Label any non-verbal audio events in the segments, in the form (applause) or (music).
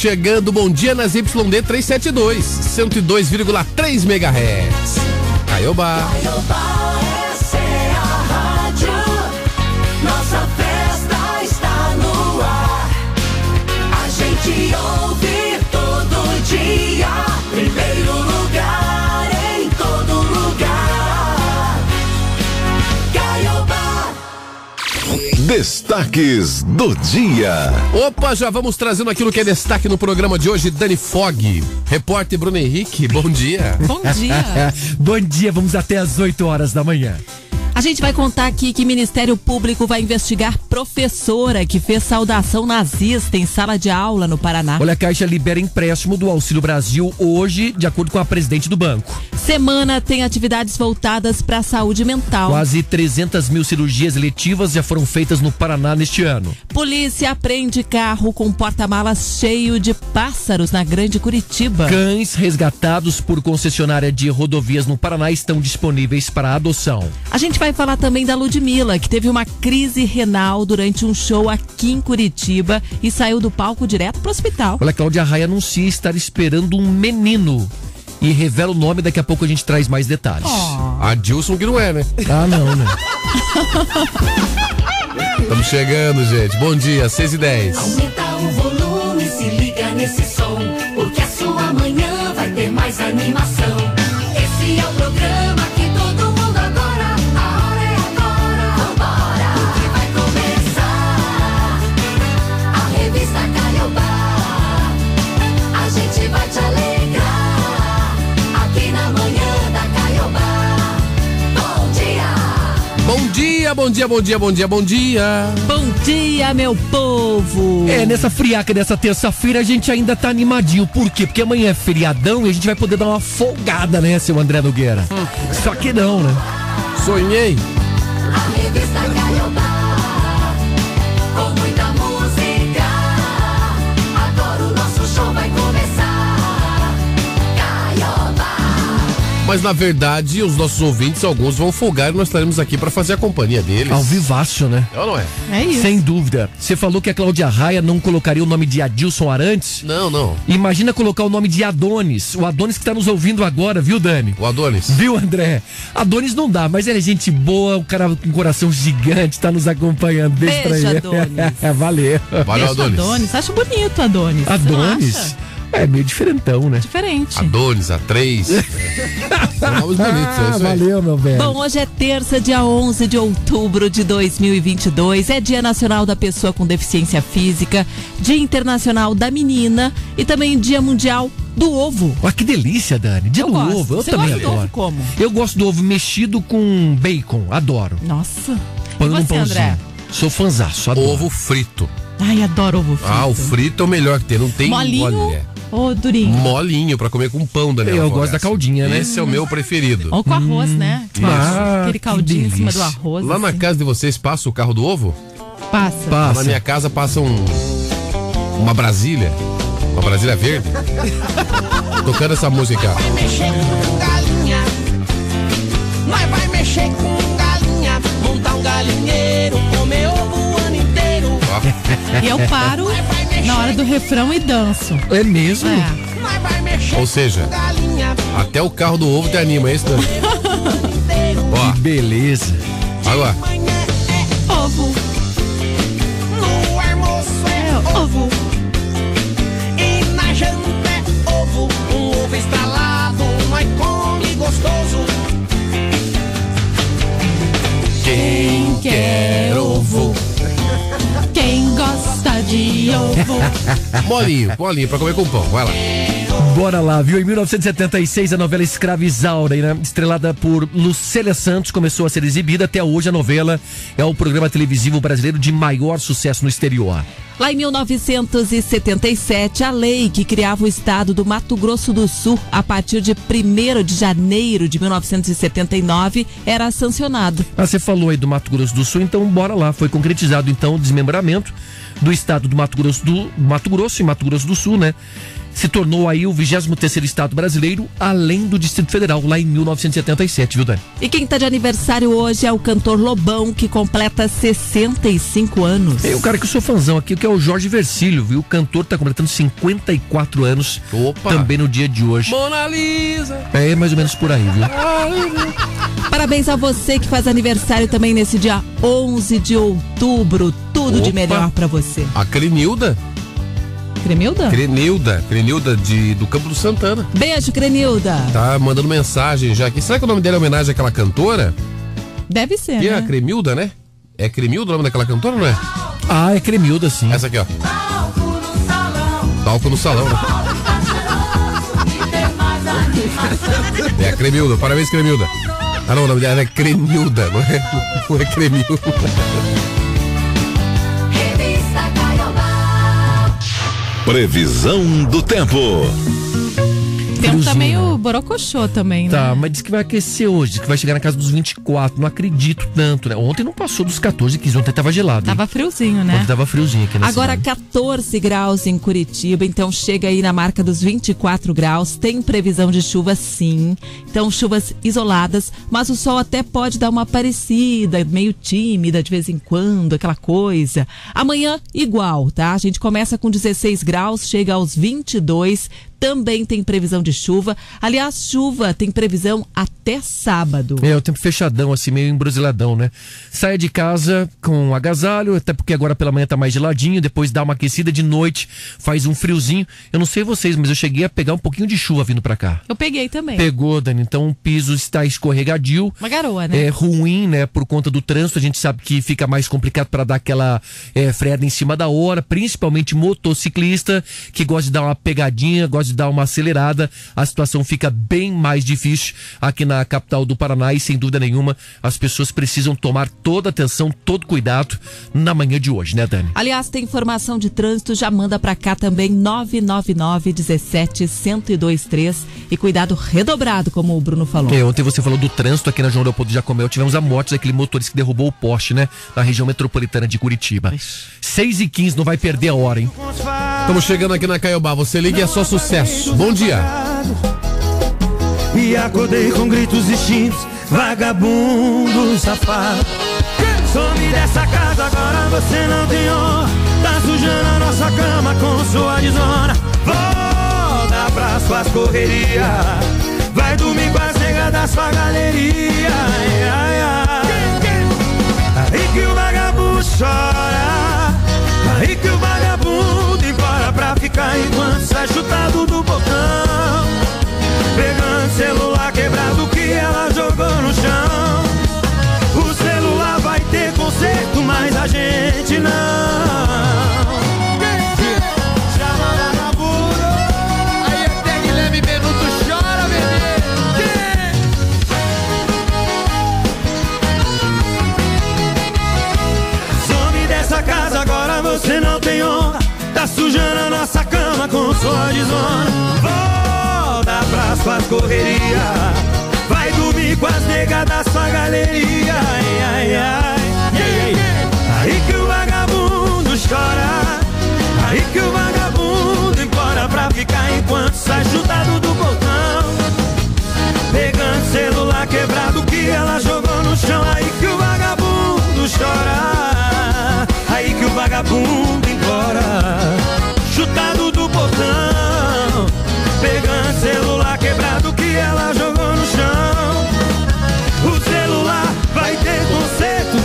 Chegando, bom dia nas YD 372, 102,3 MHz. Caiobá. essa Destaques do dia. Opa, já vamos trazendo aquilo que é destaque no programa de hoje, Dani Fog. Repórter Bruno Henrique, bom dia. Bom dia. (laughs) Bom dia, vamos até às 8 horas da manhã. A gente vai contar aqui que Ministério Público vai investigar professora que fez saudação nazista em sala de aula no Paraná. Olha, a Caixa libera empréstimo do Auxílio Brasil hoje, de acordo com a presidente do banco. Semana tem atividades voltadas para a saúde mental. Quase 300 mil cirurgias eletivas já foram feitas no Paraná neste ano. Polícia apreende carro com porta-malas cheio de pássaros na Grande Curitiba. Cães resgatados por concessionária de rodovias no Paraná estão disponíveis para adoção. A gente vai falar também da Ludmilla, que teve uma crise renal durante um show aqui em Curitiba e saiu do palco direto para o hospital. Olha, a Cláudia Raia anuncia estar esperando um menino. E revela o nome, daqui a pouco a gente traz mais detalhes. Adilson que não é, né? Ah, não, né? (laughs) Estamos chegando, gente. Bom dia, 6 e 10. Aumenta o volume, se liga nesse som, porque a sua manhã vai ter mais animação. Bom dia, bom dia, bom dia, bom dia. Bom dia, meu povo! É, nessa friaca dessa terça-feira a gente ainda tá animadinho. Por quê? Porque amanhã é feriadão e a gente vai poder dar uma folgada, né, seu André Nogueira? Só que não, né? Sonhei. A revista Caiobá, Mas na verdade, os nossos ouvintes, alguns vão folgar e nós estaremos aqui para fazer a companhia deles. Ao vivaço, né? É ou não é? É isso. Sem dúvida. Você falou que a Cláudia Raia não colocaria o nome de Adilson Arantes? Não, não. Imagina colocar o nome de Adonis. O Adonis que tá nos ouvindo agora, viu, Dani? O Adonis. Viu, André? Adonis não dá, mas ele é gente boa, o cara com um coração gigante, tá nos acompanhando. Beijo, pra Beijo, ele. Adonis. (laughs) Valeu. Valeu, Adonis. Adonis. Acho bonito Adonis. Você não Adonis? É meio diferentão, né? Diferente. Adonis, A3. (laughs) São nomes bonitos, é Ah, isso aí. valeu, meu velho. Bom, hoje é terça, dia 11 de outubro de 2022. É Dia Nacional da Pessoa com Deficiência Física, Dia Internacional da Menina e também Dia Mundial do Ovo. Olha que delícia, Dani. Dia Eu do gosto. ovo, eu Você também gosta do adoro. ovo como? Eu gosto do ovo mexido com bacon, adoro. Nossa. Põe e você, pãozinho. André? Sou fanzaço, adoro. Ovo frito. Ai, adoro ovo frito. Ah, o frito é o melhor que tem. Não tem Molinho Olha, ou durinho? Molinho pra comer com pão, Daniel. Eu gosto da caldinha, né? Esse é o meu preferido. Ou com arroz, né? Ah, Aquele que caldinho em cima do arroz. Lá na assim. casa de vocês passa o carro do ovo? Passa. Na Passa. minha casa passa um. Uma Brasília. Uma Brasília verde. (laughs) Tocando essa música. vai mexer com galinha. Nós vai mexer com galinha. Montar um galinheiro, E eu paro na hora do refrão e danço. É mesmo? É. Ou seja, até o carro do ovo te anima, é isso? (laughs) Ó, Beleza. agora. É Ovo, no almoço é ovo. E na janta é ovo. Um ovo nós come gostoso. Quem quer ovo? (laughs) Molinho, molinho pra comer com pão. Vai lá. Bora lá, viu? Em 1976, a novela Escrava Isaura, né? estrelada por Lucélia Santos, começou a ser exibida. Até hoje, a novela é o programa televisivo brasileiro de maior sucesso no exterior. Lá em 1977, a lei que criava o estado do Mato Grosso do Sul a partir de 1 de janeiro de 1979 era sancionado. Ah, você falou aí do Mato Grosso do Sul, então bora lá. Foi concretizado, então, o desmembramento do estado do Mato Grosso do Mato Grosso e Mato Grosso do Sul, né? Se tornou aí o 23º estado brasileiro, além do Distrito Federal, lá em 1977, viu, Dani? E quem tá de aniversário hoje é o cantor Lobão, que completa 65 anos. Tem um cara que eu sou fãzão aqui, que é o Jorge Versilo, viu? O cantor tá completando 54 anos Opa. também no dia de hoje. Mona Lisa. É mais ou menos por aí, viu? (laughs) Parabéns a você que faz aniversário também nesse dia 11 de outubro. Tudo de Opa. melhor pra você. A Crenilda. Cremilda? Crenilda. Crenilda de, do Campo do Santana. Beijo, Crenilda. Tá mandando mensagem já aqui. Será que o nome dela é homenagem àquela cantora? Deve ser, Que é a né? Cremilda, né? É Cremilda o nome daquela cantora, não é? Ah, é Cremilda, sim. Essa aqui, ó. Palco no salão, né? É a Cremilda. Parabéns, Cremilda. Ah, não, o nome dela é Cremilda, não é? Não é Cremilda. Previsão do tempo. O tempo tá Friozinho, meio borocochô também, né? Tá, mas diz que vai aquecer hoje, diz que vai chegar na casa dos 24. Não acredito tanto, né? Ontem não passou dos 14, 15, ontem tava gelado. hein? Tava friozinho, né? Ontem tava friozinho aqui na Agora cidade. 14 graus em Curitiba, então chega aí na marca dos 24 graus. Tem previsão de chuva sim. Então chuvas isoladas, mas o sol até pode dar uma parecida, meio tímida de vez em quando, aquela coisa. Amanhã igual, tá? A gente começa com 16 graus, chega aos 22. Também tem previsão de chuva. Aliás, chuva tem previsão até sábado. É, o tempo fechadão, assim, meio embrusiladão, né? Saia de casa com agasalho, até porque agora pela manhã tá mais geladinho, depois dá uma aquecida de noite, faz um friozinho. Eu não sei vocês, mas eu cheguei a pegar um pouquinho de chuva vindo pra cá. Eu peguei também. Pegou, Dani, então o piso está escorregadio. Uma garoa, né? É ruim, né? Por conta do trânsito, a gente sabe que fica mais complicado para dar aquela é, freada em cima da hora, principalmente motociclista que gosta de dar uma pegadinha, gosta dar uma acelerada. A situação fica bem mais difícil aqui na capital do Paraná e sem dúvida nenhuma as pessoas precisam tomar toda atenção, todo cuidado na manhã de hoje, né, Dani? Aliás, tem informação de trânsito, já manda pra cá também 999 17 1023 e cuidado redobrado, como o Bruno falou. É, ontem você falou do trânsito aqui na João Leopoldo de Jacomel. Tivemos a morte daquele motorista que derrubou o poste, né? Na região metropolitana de Curitiba. 6 e 15 não vai perder a hora, hein? Estamos chegando aqui na Caiobá. Você liga e é só sucesso. Bom dia. E acordei com gritos distintos, vagabundo safado. Some dessa casa, agora você não tem honra. Tá sujando a nossa cama com sua desonra. Volta pra suas correrias. Vai dormir com as negas da sua galeria. Ai, ai, ai. Aí que o vagabundo chora. Enquanto sai chutado do botão. Pegando celular quebrado que ela jogou no chão. O celular vai ter conserto, mas a gente não. Sua desonra. Volta pra suas correrias. Vai dormir com as negas da sua galeria. Ai, ai, ai. Aí que o vagabundo chora. Aí que o vagabundo implora pra ficar enquanto sai chutado do botão. Pegando celular quebrado que ela jogou no chão. Aí que o vagabundo chora. Aí que o vagabundo implora. Chutado. Celular quebrado que ela jogou no chão. O celular vai ter conserto.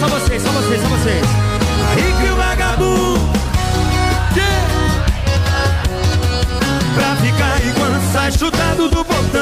Só vocês, só vocês, só vocês. Aí que o vagabundo. Pra ficar enquanto sai chutado do portão.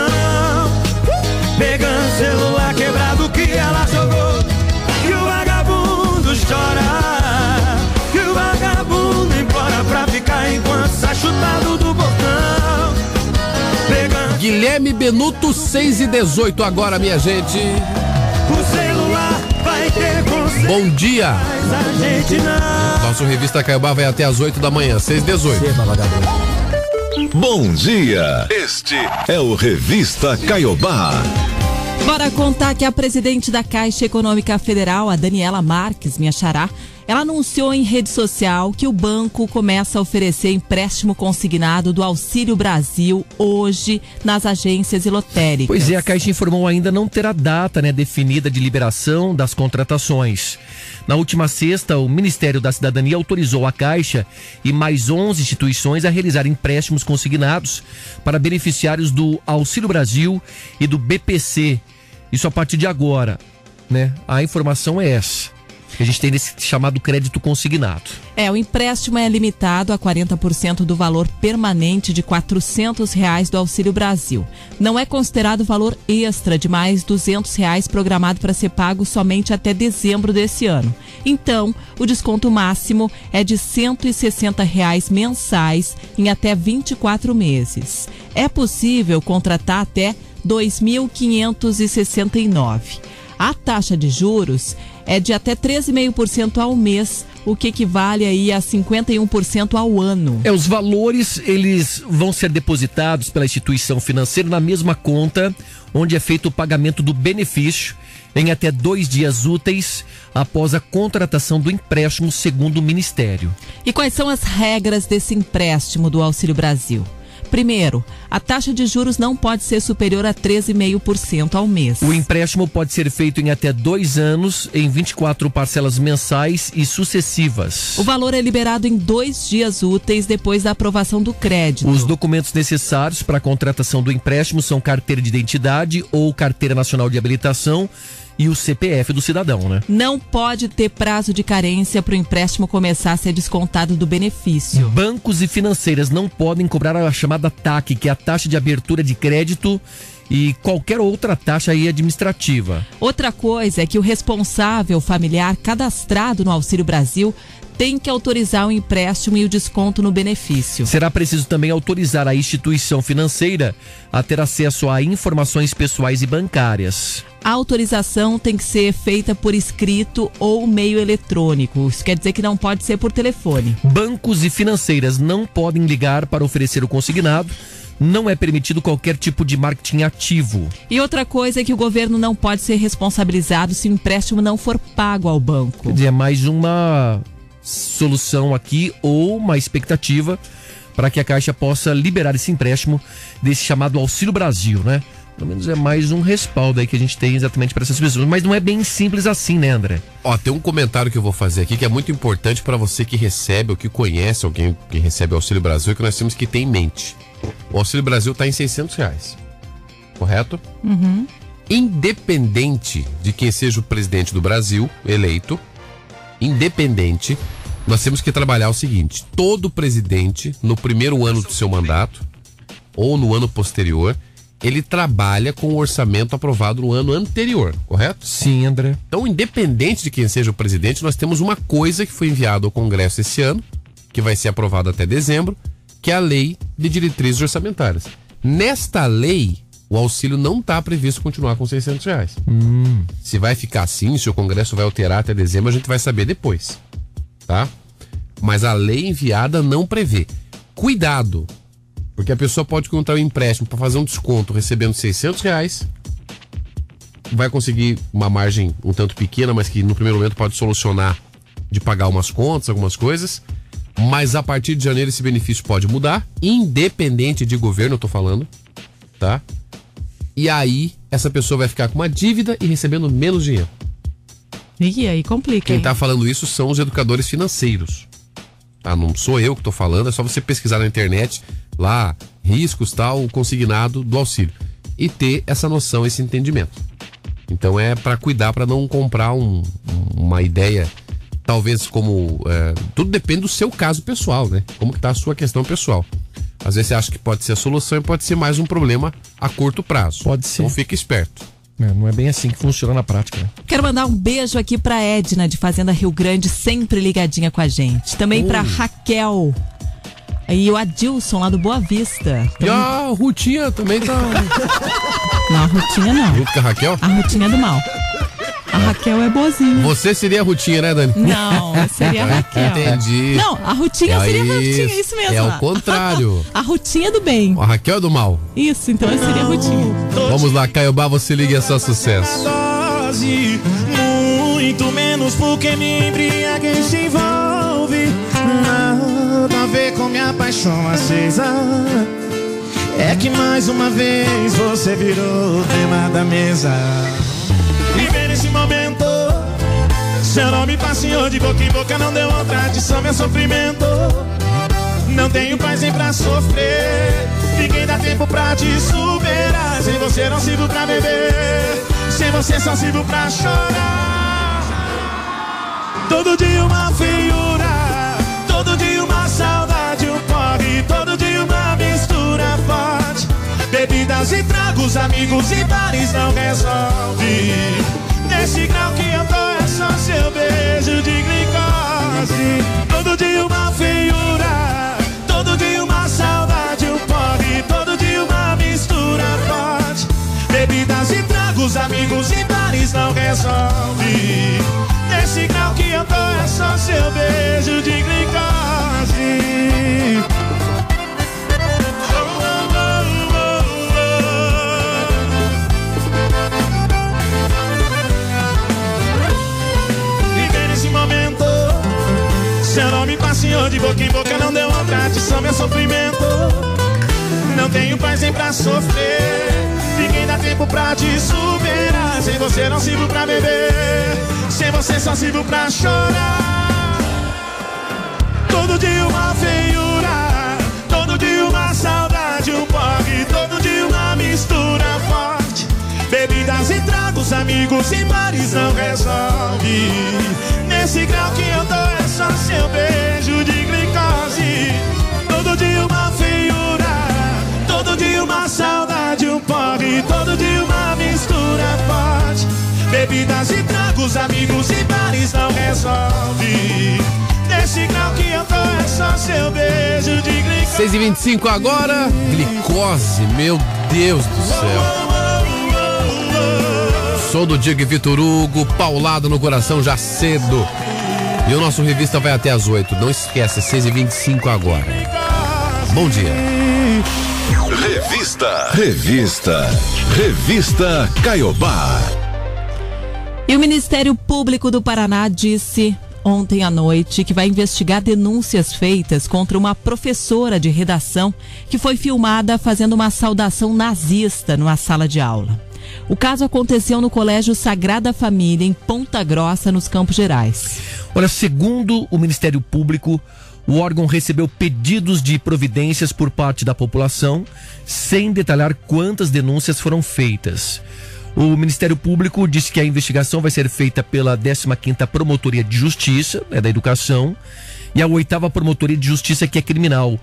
Guilherme Benuto, 6 e 18 agora, minha gente. o celular vai ter conserto. Bom dia. Mas a gente não. Nosso Revista Caiobá vai até as 8 da manhã, 6 e 18. Bom dia. Este é o Revista Caiobá. Bora contar que a presidente da Caixa Econômica Federal, a Daniela Marques, minha xará, Ela anunciou em rede social que o banco começa a oferecer empréstimo consignado do Auxílio Brasil hoje nas agências e lotéricas. Pois é, a Caixa informou ainda não ter a data né, definida de liberação das contratações. Na última sexta, o Ministério da Cidadania autorizou a Caixa e mais 11 instituições a realizar empréstimos consignados para beneficiários do Auxílio Brasil e do BPC. Isso a partir de agora, né? A informação é essa. A gente tem nesse chamado crédito consignado. É, o empréstimo é limitado a 40% do valor permanente de 400 reais do Auxílio Brasil. Não é considerado valor extra de mais 200 reais programado para ser pago somente até dezembro desse ano. Então, o desconto máximo é de 160 reais mensais em até 24 meses. É possível contratar até 2.569. A taxa de juros é de até 13,5% ao mês, o que equivale aí a 51% ao ano. É, os valores eles vão ser depositados pela instituição financeira na mesma conta onde é feito o pagamento do benefício em até dois dias úteis após a contratação do empréstimo, segundo o Ministério. E quais são as regras desse empréstimo do Auxílio Brasil? Primeiro, a taxa de juros não pode ser superior a 13,5% ao mês. O empréstimo pode ser feito em até dois anos, em 24 parcelas mensais e sucessivas. O valor é liberado em dois dias úteis depois da aprovação do crédito. Os documentos necessários para a contratação do empréstimo são carteira de identidade ou carteira nacional de habilitação e o CPF do cidadão, né? Não pode ter prazo de carência para o empréstimo começar a ser descontado do benefício. Bancos e financeiras não podem cobrar a chamada TAC, que é a taxa de abertura de crédito e qualquer outra taxa aí administrativa. Outra coisa é que o responsável familiar cadastrado no Auxílio Brasil tem que autorizar o empréstimo e o desconto no benefício. Será preciso também autorizar a instituição financeira a ter acesso a informações pessoais e bancárias. A autorização tem que ser feita por escrito ou meio eletrônico. Isso quer dizer que não pode ser por telefone. Bancos e financeiras não podem ligar para oferecer o consignado. Não é permitido qualquer tipo de marketing ativo. E outra coisa é que o governo não pode ser responsabilizado se o empréstimo não for pago ao banco. Quer dizer, é mais uma solução aqui ou uma expectativa para que a Caixa possa liberar esse empréstimo desse chamado Auxílio Brasil, né? Pelo menos é mais um respaldo aí que a gente tem exatamente para essas pessoas. Mas não é bem simples assim, né, André? Ó, tem um comentário que eu vou fazer aqui que é muito importante para você que recebe ou que conhece alguém que recebe o Auxílio Brasil que nós temos que ter em mente. O Auxílio Brasil está em 600 reais, correto? Independente de quem seja o presidente do Brasil eleito, independente, nós temos que trabalhar o seguinte: todo presidente, no primeiro ano do seu mandato, ou no ano posterior, ele trabalha com o orçamento aprovado no ano anterior, correto? Sim, André. Então, independente de quem seja o presidente, nós temos uma coisa que foi enviada ao Congresso esse ano, que vai ser aprovada até dezembro, que é a Lei de Diretrizes Orçamentárias. Nesta lei, o auxílio não está previsto continuar com 600 reais. Se vai ficar assim, se o Congresso vai alterar até dezembro, a gente vai saber depois, tá? Mas a lei enviada não prevê. Cuidado, porque a pessoa pode contar um empréstimo para fazer um desconto recebendo 600 reais, vai conseguir uma margem um tanto pequena, mas que no primeiro momento pode solucionar de pagar umas contas, algumas coisas. Mas a partir de janeiro esse benefício pode mudar, independente de governo, eu tô falando, tá? E aí essa pessoa vai ficar com uma dívida e recebendo menos dinheiro. E aí complica. Quem hein? tá falando isso são os educadores financeiros. Tá? Não sou eu que tô falando, é só você pesquisar na internet lá, riscos, tal, o consignado do auxílio. E ter essa noção, esse entendimento. Então é para cuidar, para não comprar um- um- uma ideia, talvez como. é, tudo depende do seu caso pessoal, né? Como que tá a sua questão pessoal. Às vezes você acha que pode ser a solução e pode ser mais um problema a curto prazo. Pode ser. Então fica esperto. É, não é bem assim que funciona na prática. né? Quero mandar um beijo aqui pra Edna de Fazenda Rio Grande, sempre ligadinha com a gente. Também pra Raquel. E o Adilson lá do Boa Vista. E a Rutinha também tá. Não, a Rutinha não. Junto com a Raquel? A Rutinha é do mal. A Raquel é boazinha. Você seria a Rutinha, né, Dani? Não, seria a Raquel. Entendi. Não, a Rutinha É seria a. Rutinha, isso mesmo. É o contrário. (laughs) A Rutinha é do bem. A Raquel é do mal. Isso, então eu seria a Rutinha. Vamos lá, Caiobá, você liga é só sucesso. Dose Muito menos porque me embriaguei se envolve. Minha paixão acesa. É que mais uma vez você virou o tema da mesa. Viver nesse momento. Seu nome passeou de boca em boca, não deu outra adição, meu sofrimento. Não tenho paz nem pra sofrer. Ninguém dá tempo pra te superar. Sem você não sirvo pra beber. Sem você só sirvo pra chorar. Todo dia uma feiura. Bebidas e tragos, amigos e bares não resolve. Nesse grau que eu tô é só seu beijo de glicose. Todo dia uma feiura. Todo dia uma saudade, um porre. Todo dia uma mistura forte. Bebidas e tragos, amigos e bares não resolve. Nesse grau que eu tô é só seu beijo de glicose. Passeou de boca em boca, não deu outra adição, meu sofrimento. Não tenho paz nem pra sofrer. Ninguém dá tempo pra te superar. Sem você não sirvo pra beber. Sem você só sirvo pra chorar. Todo dia uma feiura. Todo dia uma saudade, um porre. Todo dia uma mistura forte. Bebidas e tragos, amigos e bares não resolve. Nesse grau que eu tô é só seu beijo de glicose. Todo dia uma feiura. Todo dia uma saudade, um porre. Todo dia uma mistura forte. Bebidas e tragos, amigos e bares não resolve. Nesse grau que eu tô é só seu beijo de glicose. 6 e 25 agora. Glicose, meu Deus do céu. Sou do Diego Vitor Hugo, paulado no coração já cedo. E o nosso revista vai até às 8. Não esquece, 6 e 25 agora. Bom dia. Revista. Revista. Revista Caiobá. E o Ministério Público do Paraná disse ontem à noite que vai investigar denúncias feitas contra uma professora de redação que foi filmada fazendo uma saudação nazista numa sala de aula. O caso aconteceu no Colégio Sagrada Família, em Ponta Grossa, nos Campos Gerais. Olha, segundo o Ministério Público, o órgão recebeu pedidos de providências por parte da população, sem detalhar quantas denúncias foram feitas. O Ministério Público disse que a investigação vai ser feita pela 15ª Promotoria de Justiça, é da Educação, e a 8ª Promotoria de Justiça, que é criminal.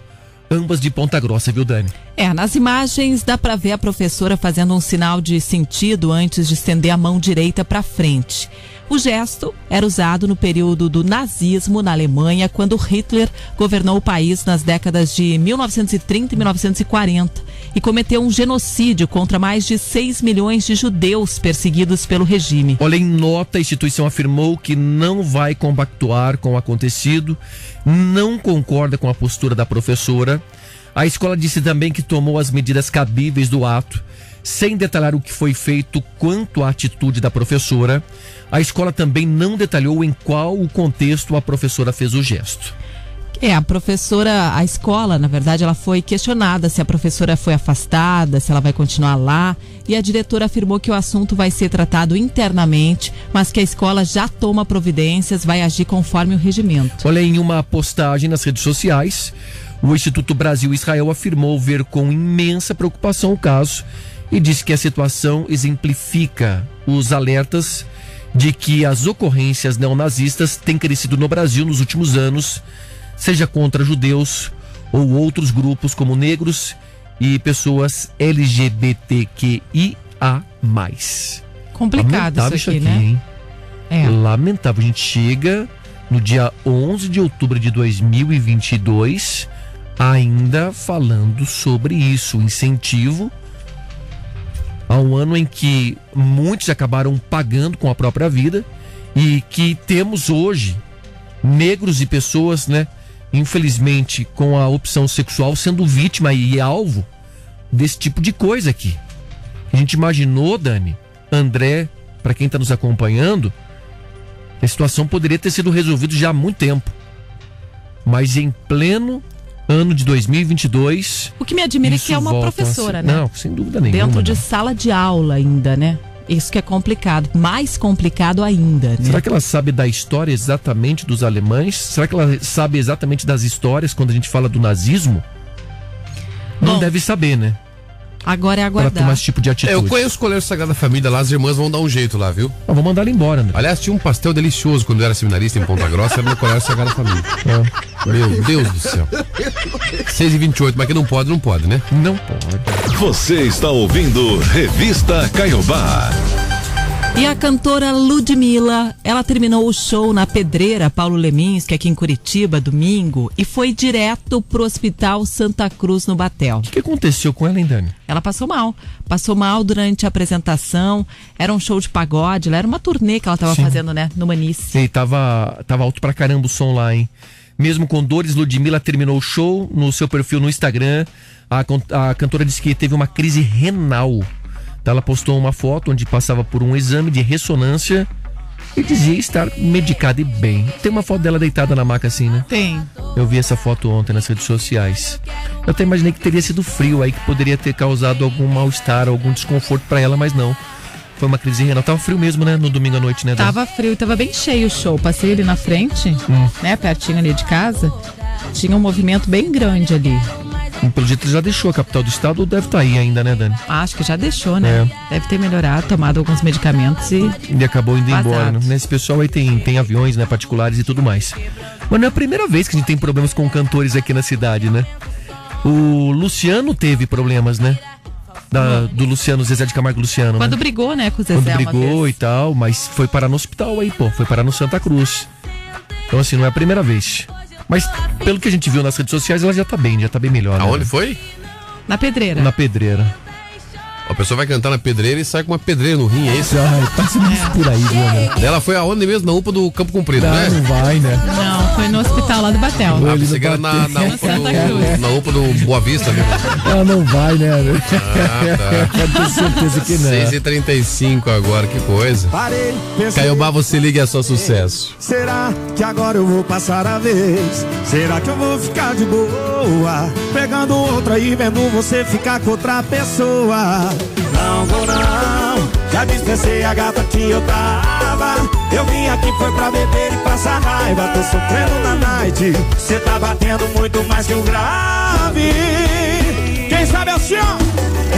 Ambas de Ponta Grossa, viu, Dani? É, nas imagens dá para ver a professora fazendo um sinal de sentido antes de estender a mão direita para frente. O gesto era usado no período do nazismo na Alemanha, quando Hitler governou o país nas décadas de 1930 e 1940 e cometeu um genocídio contra mais de 6 milhões de judeus perseguidos pelo regime. Olha, em nota, a instituição afirmou que não vai compactuar com o acontecido, não concorda com a postura da professora. A escola disse também que tomou as medidas cabíveis do ato, sem detalhar o que foi feito quanto à atitude da professora. A escola também não detalhou em qual o contexto a professora fez o gesto. É, a professora, a escola, na verdade, ela foi questionada se a professora foi afastada, se ela vai continuar lá. E a diretora afirmou que o assunto vai ser tratado internamente, mas que a escola já toma providências, vai agir conforme o regimento. Olha, em uma postagem nas redes sociais, o Instituto Brasil Israel afirmou ver com imensa preocupação o caso e disse que a situação exemplifica os alertas de que as ocorrências neonazistas têm crescido no Brasil nos últimos anos, seja contra judeus ou outros grupos como negros e pessoas LGBTQIA+. Complicado Lamentável isso aqui, isso né? hein? É. Lamentável. A gente chega no dia 11 de outubro de 2022 ainda falando sobre isso, o incentivo a um ano em que muitos acabaram pagando com a própria vida e que temos hoje negros e pessoas, né, infelizmente, com a opção sexual sendo vítima e alvo desse tipo de coisa aqui. A gente imaginou, Dani, André, para quem está nos acompanhando, A situação poderia ter sido resolvida já há muito tempo. Mas em pleno ano de 2022. O que me admira é que é uma professora, né? Não, sem dúvida nenhuma. Dentro de não. sala de aula ainda, né? Isso que é complicado. Mais complicado ainda, né? Será que ela sabe da história exatamente dos alemães? Será que ela sabe exatamente das histórias quando a gente fala do nazismo? Não Bom, deve saber, né? Agora é Para tomar aguardar. esse tipo de É, atitude. eu conheço o Colégio Sagrada Família lá, as irmãs vão dar um jeito lá, viu? Ah, vou mandar ela embora, né? Aliás, tinha um pastel delicioso quando eu era seminarista em Ponta Grossa, era no Colégio Sagrada Família. Meu Deus do céu. 6 e 28 mas que não pode, não pode, né? Não pode. Você está ouvindo Revista Caiobá. E a cantora Ludmilla, ela terminou o show na Pedreira Paulo Leminski, aqui em Curitiba, domingo, e foi direto pro Hospital Santa Cruz, no Batel. O que aconteceu com ela, hein, Dani? Ela passou mal. Passou mal durante a apresentação. Era um show de pagode, era uma turnê que ela estava Sim. fazendo, né? No Manice. E tava, tava alto pra caramba o som lá, hein? Mesmo com dores, Ludmilla terminou o show no seu perfil no Instagram. A, a cantora disse que teve uma crise renal. Então ela postou uma foto onde passava por um exame de ressonância e dizia estar medicada e bem. Tem uma foto dela deitada na maca assim, né? Tem. Eu vi essa foto ontem nas redes sociais. Eu até imaginei que teria sido frio aí, que poderia ter causado algum mal-estar, algum desconforto pra ela, mas não. Foi uma crise renal. Tava frio mesmo, né? No domingo à noite, né? Dani? Tava frio e tava bem cheio o show. Passei ali na frente, Hum. né? Pertinho ali de casa. Tinha um movimento bem grande ali. Pelo jeito ele já deixou a capital do estado ou deve estar aí ainda, né, Dani? Acho que já deixou, né? É. Deve ter melhorado, tomado alguns medicamentos e. Ele acabou indo Vazado. embora. Né? Esse pessoal aí tem, tem aviões, né, particulares e tudo mais. Mas não é a primeira vez que a gente tem problemas com cantores aqui na cidade, né? O Luciano teve problemas, né? Da- do Luciano, Zezé de Camargo Luciano, Quando né? brigou, né, com o Zezé Quando brigou e tal, mas foi parar no hospital aí, pô. Foi parar no Santa Cruz. Então, assim, não é a primeira vez. Mas, pelo que a gente viu nas redes sociais, ela já tá bem, já tá bem melhor. né? Aonde foi? Na pedreira. Na pedreira. A pessoa vai cantar na pedreira e sai com uma pedreira no rim, é isso? Ai, passa isso por aí, viu, né? Ela foi aonde mesmo? Na UPA do Campo Comprido, Não, né? não vai, né? Não, foi no hospital lá do Batel. Ah, Ele pensei que era não na, na. UPA do, na UPA do Boa Vista mesmo. Ela não vai, né? Ah, Pode ter certeza que não. 6h35 agora, que coisa. Parei, Caiobá, você liga é só sucesso. será que agora eu vou passar a vez? Será que eu vou ficar de boa? Pegando outra e vendo você ficar com outra pessoa. Não vou não, já dispensei a gata que eu tava. Eu vim aqui foi pra beber e passar raiva. Tô sofrendo na night, cê tá batendo muito mais que o grave. Quem sabe o senhor?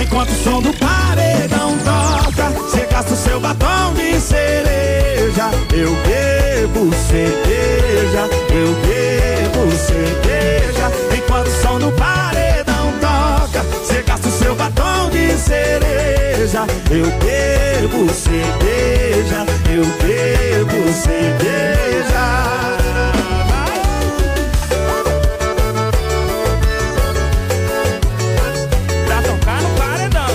Enquanto o som do paredão toca, você gasta o seu batom de cereja. Eu bebo cerveja, eu bebo cerveja. Enquanto o som do paredão toca, você gasta o seu batom de cereja. Eu bebo cerveja, eu bebo cerveja. pra tocar no paredão.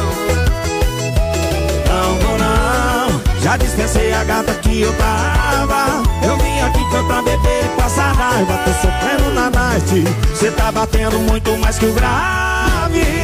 Não vou não, já dispensei a gata que eu tava. Eu vim aqui foi pra beber e passar raiva. Tô sofrendo na night, cê tá batendo muito mais que o grave.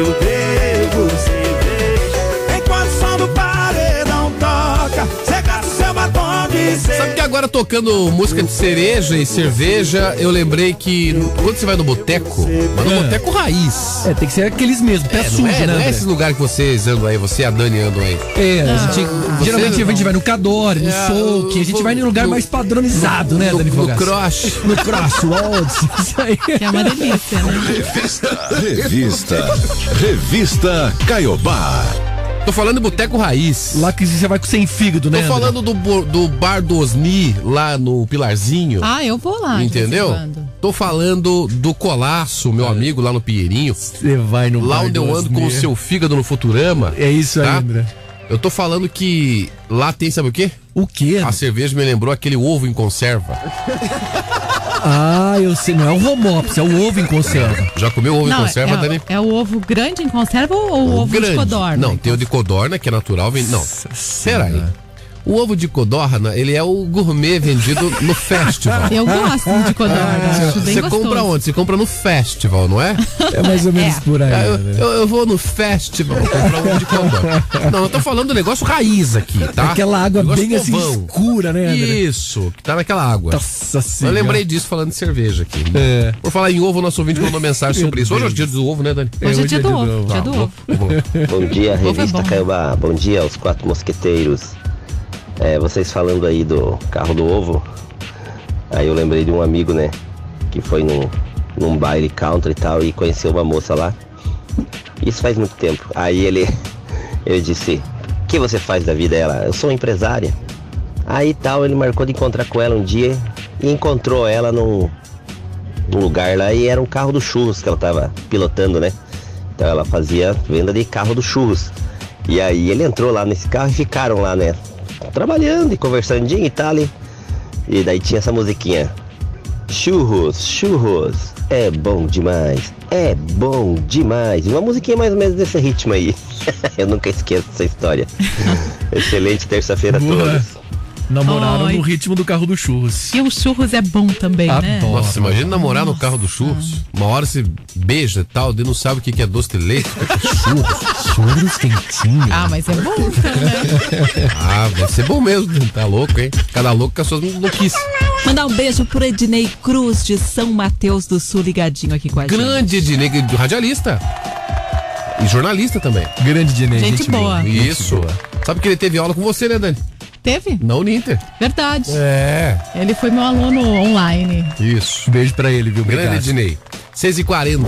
eu bebo cerveja. Enquanto o som do paredão toca, Sabe que agora tocando música de cereja e cerveja, eu lembrei que no- quando você vai no boteco, vai no boteco raiz. É, tem que ser aqueles mesmo, pé É, sujo, é, né? não é André? esses lugares que vocês andam aí, você e a Dani andam aí. É, a gente, geralmente a gente vai no Cadore, no É, Folk, a gente no- vai em um lugar no- mais padronizado, né, no, Dani no cross. (laughs) No Crossroads, (laughs) isso aí. Que é uma delícia, né? Revista, revista, revista Caiobá. Tô falando de boteco raiz. Lá que você vai com sem fígado, Tô né? André? falando do, do bar do Osni, lá no Pilarzinho. Ah, eu vou lá. de entendeu? Tô falando do Colasso, meu amigo lá no Pinheirinho. Você vai no Lá onde eu ando com o seu fígado no Futurama. É isso aí, tá? André. Eu tô falando que lá tem, sabe o quê? O quê? A cerveja me lembrou aquele ovo em conserva. (laughs) Ah, eu sei. Não é o Romops, é o ovo em conserva. Já comeu ovo em Não, conserva, é, Dani? é o ovo grande em conserva ou o ovo de codorna? Não, tem o de codorna, que é natural. Vem... Não, peraí. O ovo de codorna, ele é o gourmet vendido no (laughs) festival. Eu gosto de codorna, acho bem Você gostoso. compra onde? Você compra no festival, não é? (laughs) É mais ou menos É. por aí. Ah, eu, né? eu- eu vou no festival comprar ovo de codorna. Não, eu tô falando do negócio raiz aqui, tá? Aquela água Negócio bem assim escura, né, André? Isso, que tá naquela água. Nossa Eu senhora. lembrei disso falando de cerveja aqui. É. Por falar em ovo, o nosso ouvinte mandou mensagem sobre isso. Hoje é o dia do ovo, né, Dani? Hoje é dia do Hoje é ovo, dia do ovo. Bom dia, é revista. Caiobá. Bom dia aos quatro mosqueteiros. É, vocês falando aí do carro do ovo. Aí eu lembrei de um amigo, né? Que foi num, num baile country e tal e conheceu uma moça lá. Isso faz muito tempo. Aí ele, (laughs) ele disse: O que você faz da vida? Ela, eu sou empresária. Aí tal, ele marcou de encontrar com ela um dia e encontrou ela num, num lugar lá e era um carro do churros que ela tava pilotando, né? Então ela fazia venda de carro do churros. E aí ele entrou lá nesse carro e ficaram lá, né? Trabalhando e conversandinho e tal. E, daí tinha essa musiquinha. Churros, churros, é bom demais, é bom demais. Uma musiquinha mais ou menos desse ritmo aí. (laughs) Eu nunca esqueço essa história. (laughs) Excelente terça-feira a todos. Namoraram Ai. no ritmo do carro do churros. E o churros é bom também, né? Adoro. Nossa, imagina namorar no carro do churros. Uma hora você beija e tal, daí não sabe o que que é doce de leite, é churros. Churros quentinho. Ah, mas é bom então, né? Ah, deve ser bom mesmo, tá louco, hein? Cada louco com as suas louquices. Mandar um beijo pro Ednei Cruz de São Mateus do Sul ligadinho aqui com a gente. Grande Ednei, radialista. E jornalista também. Grande Dinei. Gente boa. Isso. Sabe que ele teve aula com você, né, Dani? Teve? Na Uninter. Verdade. É. Ele foi meu aluno online. Isso. Beijo pra ele, viu? Grande Obrigado. Ednei. 6h40.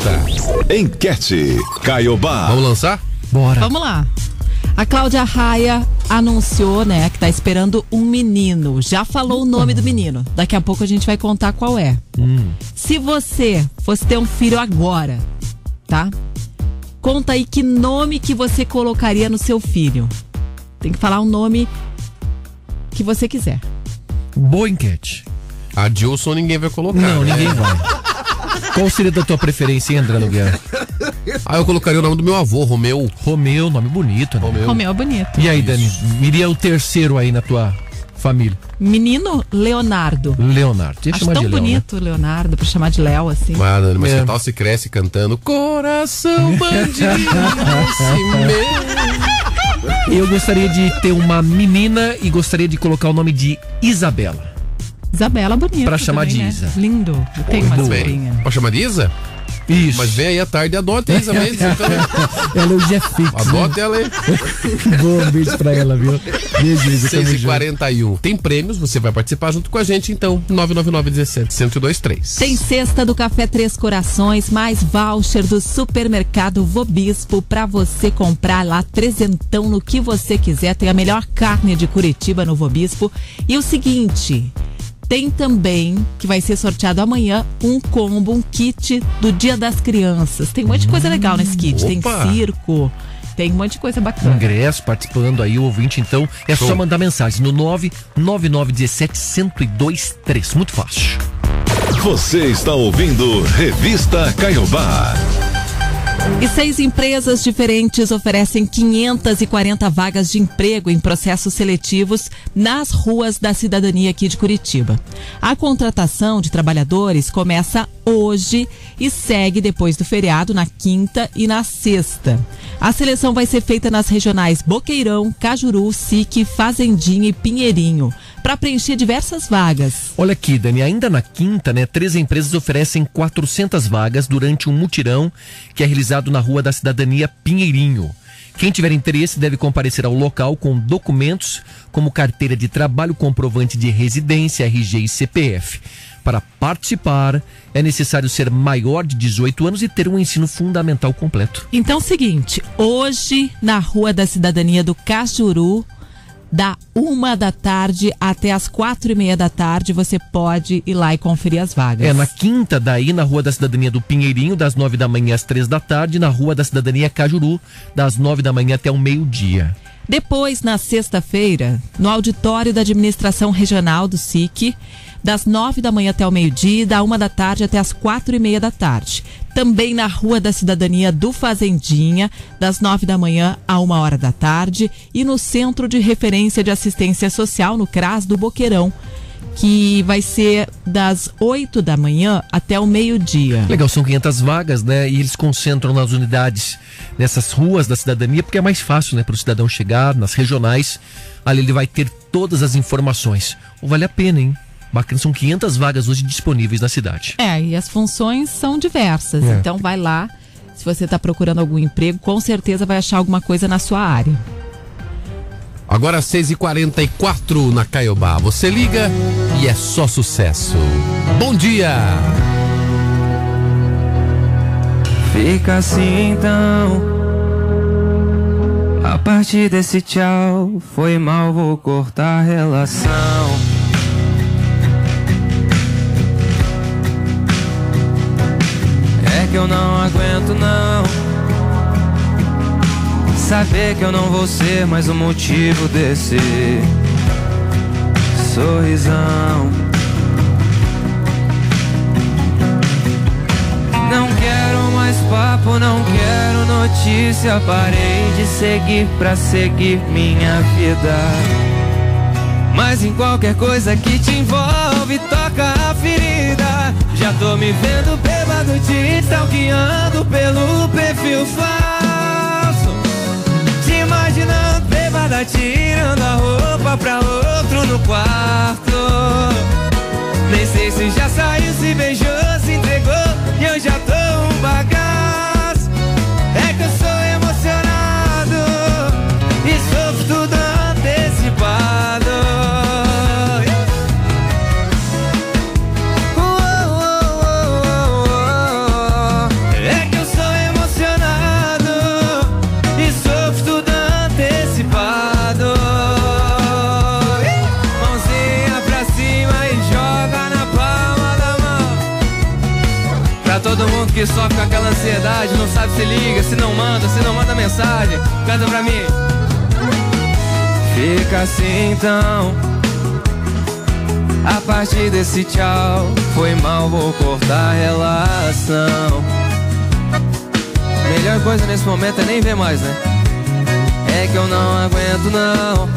Enquete Caiobá. Vamos lançar? Bora. Vamos lá. A Cláudia Raia anunciou, né, que tá esperando um menino. Já falou o nome do menino. Daqui a pouco a gente vai contar qual é. Se você fosse ter um filho agora, tá? Conta aí que nome que você colocaria no seu filho. Tem que falar um nome que você quiser. Boa enquete. A Dilson ninguém vai colocar. Não, né? ninguém (laughs) vai. Qual seria da tua preferência, hein, André Nogueira? Ah, eu colocaria o nome do meu avô, Romeu. Romeu, nome bonito, né? Romeu. Romeu é bonito. E aí, Dani? Iria o terceiro aí na tua família? Menino Leonardo. Leonardo. Deixa Acho chamar tão né? bonito Leonardo pra chamar de Léo assim. Ah, Dani, mas É. que tal se cresce cantando Coração bandido esse (laughs) meu. Eu gostaria de ter uma menina e gostaria de colocar o nome de Isabela. Isabela bonito. Pra chamar também, de né? Isa. Lindo. Tem uma Muito bem. sobrinha. Pode chamar de Isa? Isso. Mas vem aí à tarde e adota a Isa Mendes, então. Ela hoje é fixa. Adota ela aí. Bom, beijo pra ela, viu? Beijo. 6h41. Tem prêmios, você vai participar junto com a gente, então. 999 17 1023 Tem cesta do Café Três Corações, mais voucher do supermercado Vobispo pra você comprar lá trezentão no que você quiser. Tem a melhor carne de Curitiba no Vobispo. E o seguinte. Tem também, que vai ser sorteado amanhã, um combo, um kit do Dia das Crianças. Tem um monte de coisa legal nesse kit. Tem opa! circo, tem um monte de coisa bacana. Ingresso, participando aí, o ouvinte, então, é só Show. mandar mensagem no 99917 1023. Muito fácil. Você está ouvindo Revista Caiobá. E seis empresas diferentes oferecem 540 vagas de emprego em processos seletivos nas ruas da cidadania aqui de Curitiba. A contratação de trabalhadores começa hoje e segue depois do feriado na quinta e na sexta. A seleção vai ser feita nas regionais Boqueirão, Cajuru, Sique, Fazendinha e Pinheirinho, para preencher diversas vagas. Olha aqui, Dani, ainda na quinta, né, três empresas oferecem 400 vagas durante um mutirão que é realizado na Rua da Cidadania Pinheirinho. Quem tiver interesse deve comparecer ao local com documentos como carteira de trabalho, comprovante de residência, RG e CPF. Para participar, é necessário ser maior de 18 anos e ter um ensino fundamental completo. Então, seguinte, hoje na Rua da Cidadania do Cajuru, da uma da tarde até as quatro e meia da tarde, você pode ir lá e conferir as vagas. É, na quinta, daí, na Rua da Cidadania do Pinheirinho, das nove da manhã às três da tarde, na Rua da Cidadania Cajuru, das nove da manhã até o meio-dia. Depois, na sexta-feira, no auditório da Administração Regional do SIC, das nove da manhã até o meio-dia da uma da tarde até as quatro e meia da tarde. Também na Rua da Cidadania do Fazendinha, das nove da manhã a uma hora da tarde. E no Centro de Referência de Assistência Social, no CRAS do Boqueirão, que vai ser das 8 da manhã até o meio-dia. Legal, são 500 vagas, né? E eles concentram nas unidades, nessas ruas da cidadania, porque é mais fácil, né, para o cidadão chegar nas regionais. Ali ele vai ter todas as informações. Vale a pena, hein? Bacana, são 500 vagas hoje disponíveis na cidade. É, e as funções são diversas. É. Então vai lá. Se você está procurando algum emprego, com certeza vai achar alguma coisa na sua área. Agora 6h44 na Caiobá. Você liga e é só sucesso. Bom dia! Fica assim então. A partir desse tchau, foi mal, vou cortar a relação. Que eu não aguento não. Saber que eu não vou ser mais o motivo desse sorrisão. Não quero mais papo, não quero notícia. Parei de seguir pra seguir minha vida. Mas em qualquer coisa que te envolve, toca a ferida. Já tô me vendo bêbado, te stalkeando pelo perfil falso. Te imaginando bêbada, tirando a roupa pra outro no quarto. Nem sei se já saiu, se beijou, se entregou E eu já tô um bagaço É que eu sou que sofre com aquela ansiedade, não sabe se liga, se não manda, se não manda mensagem, canta pra mim. Fica assim então. A partir desse tchau, foi mal, vou cortar a relação. Melhor coisa nesse momento é nem ver mais, né? É que eu não aguento não.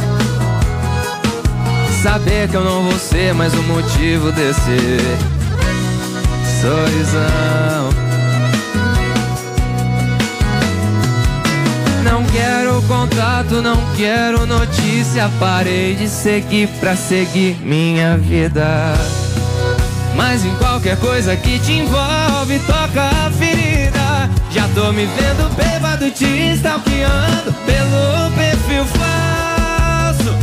Saber que eu não vou ser mais o motivo desse sorrisão. Não quero contato, não quero notícia. Parei de seguir pra seguir minha vida. Mas em qualquer coisa que te envolve, toca a ferida. Já tô me vendo bêbado, te stalkeando pelo perfil falso.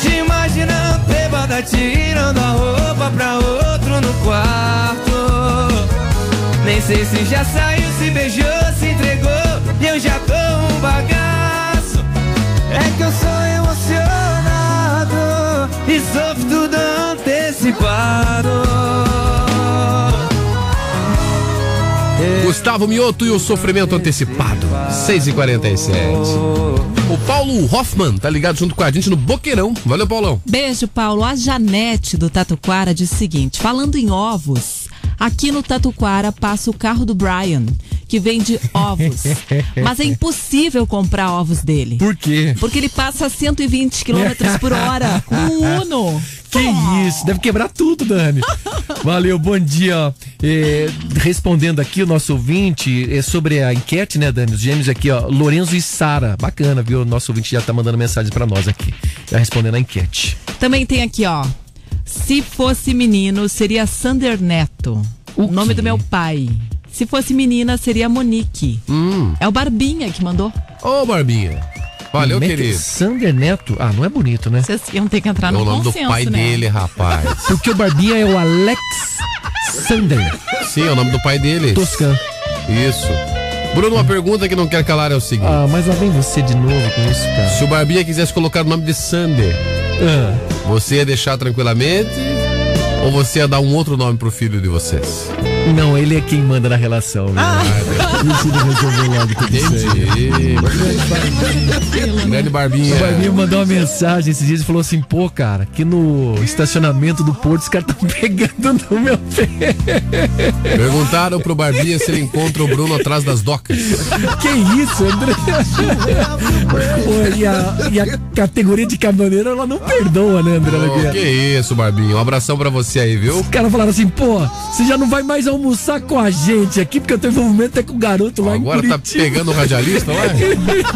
Te imaginando bêbada, tirando a roupa pra outro no quarto. Nem sei se já saiu, se beijou, se entregou. E eu já um bagaço. É que eu sou emocionado e sofro tudo antecipado. Gustavo Mioto e o sofrimento antecipado. 6h47. O Paulo Hoffman tá ligado junto com a gente no Boqueirão. Valeu, Paulão. Beijo, Paulo. A Janete do Tatuquara diz o seguinte: falando em ovos, aqui no Tatuquara passa o carro do Brian, que vende ovos. (laughs) Mas é impossível comprar ovos dele. Por quê? Porque ele passa a 120 km por hora (laughs) com um Uno. Que isso, deve quebrar tudo, Dani. (laughs) Valeu, bom dia. É, respondendo aqui o nosso ouvinte é sobre a enquete, né, Dani? Os gêmeos aqui, ó, Lorenzo e Sara. Bacana, viu? O nosso ouvinte já tá mandando mensagem pra nós aqui. Já respondendo a enquete. Também tem aqui, ó. Se fosse menino, seria Sander Neto. O, O nome do meu pai. Se fosse menina, seria Monique. Hum. É o Barbinha que mandou. Ô, Barbinha. Valeu, que- querido. Sander Neto. Ah, não é bonito, né? Vocês iam ter que entrar É no o nome do pai né? dele, rapaz. (laughs) Porque o Barbinha é o Alex Sander Sim, é o nome do pai dele. Toscan. Isso. Bruno, uma pergunta que não quer calar é o seguinte. Ah, mas lá vem você de novo com isso, cara. Se o Barbinha quisesse colocar o nome de Sander, Ah, você ia deixar tranquilamente? Ou você ia dar um outro nome pro filho de vocês? Não, ele é quem manda na relação. Né? Isso ele resolveu logo tudo isso. Grande Barbinha. O Barbinho mandou uma mensagem esses dias e falou assim: pô, cara, aqui no estacionamento do Porto os caras estão (laughs) pegando no meu pé. Perguntaram pro Barbinha se ele encontra o Bruno atrás das docas. Que isso, André? Pô, e, a, e a categoria de caminhoneiro, ela não perdoa, né, André? Ô, que isso, Barbinha. Um abração pra você aí, viu? Os caras falaram assim, pô, você já não vai mais almoçar com a gente aqui, porque o teu envolvimento é com o garoto lá Agora em tá pegando o radialista lá?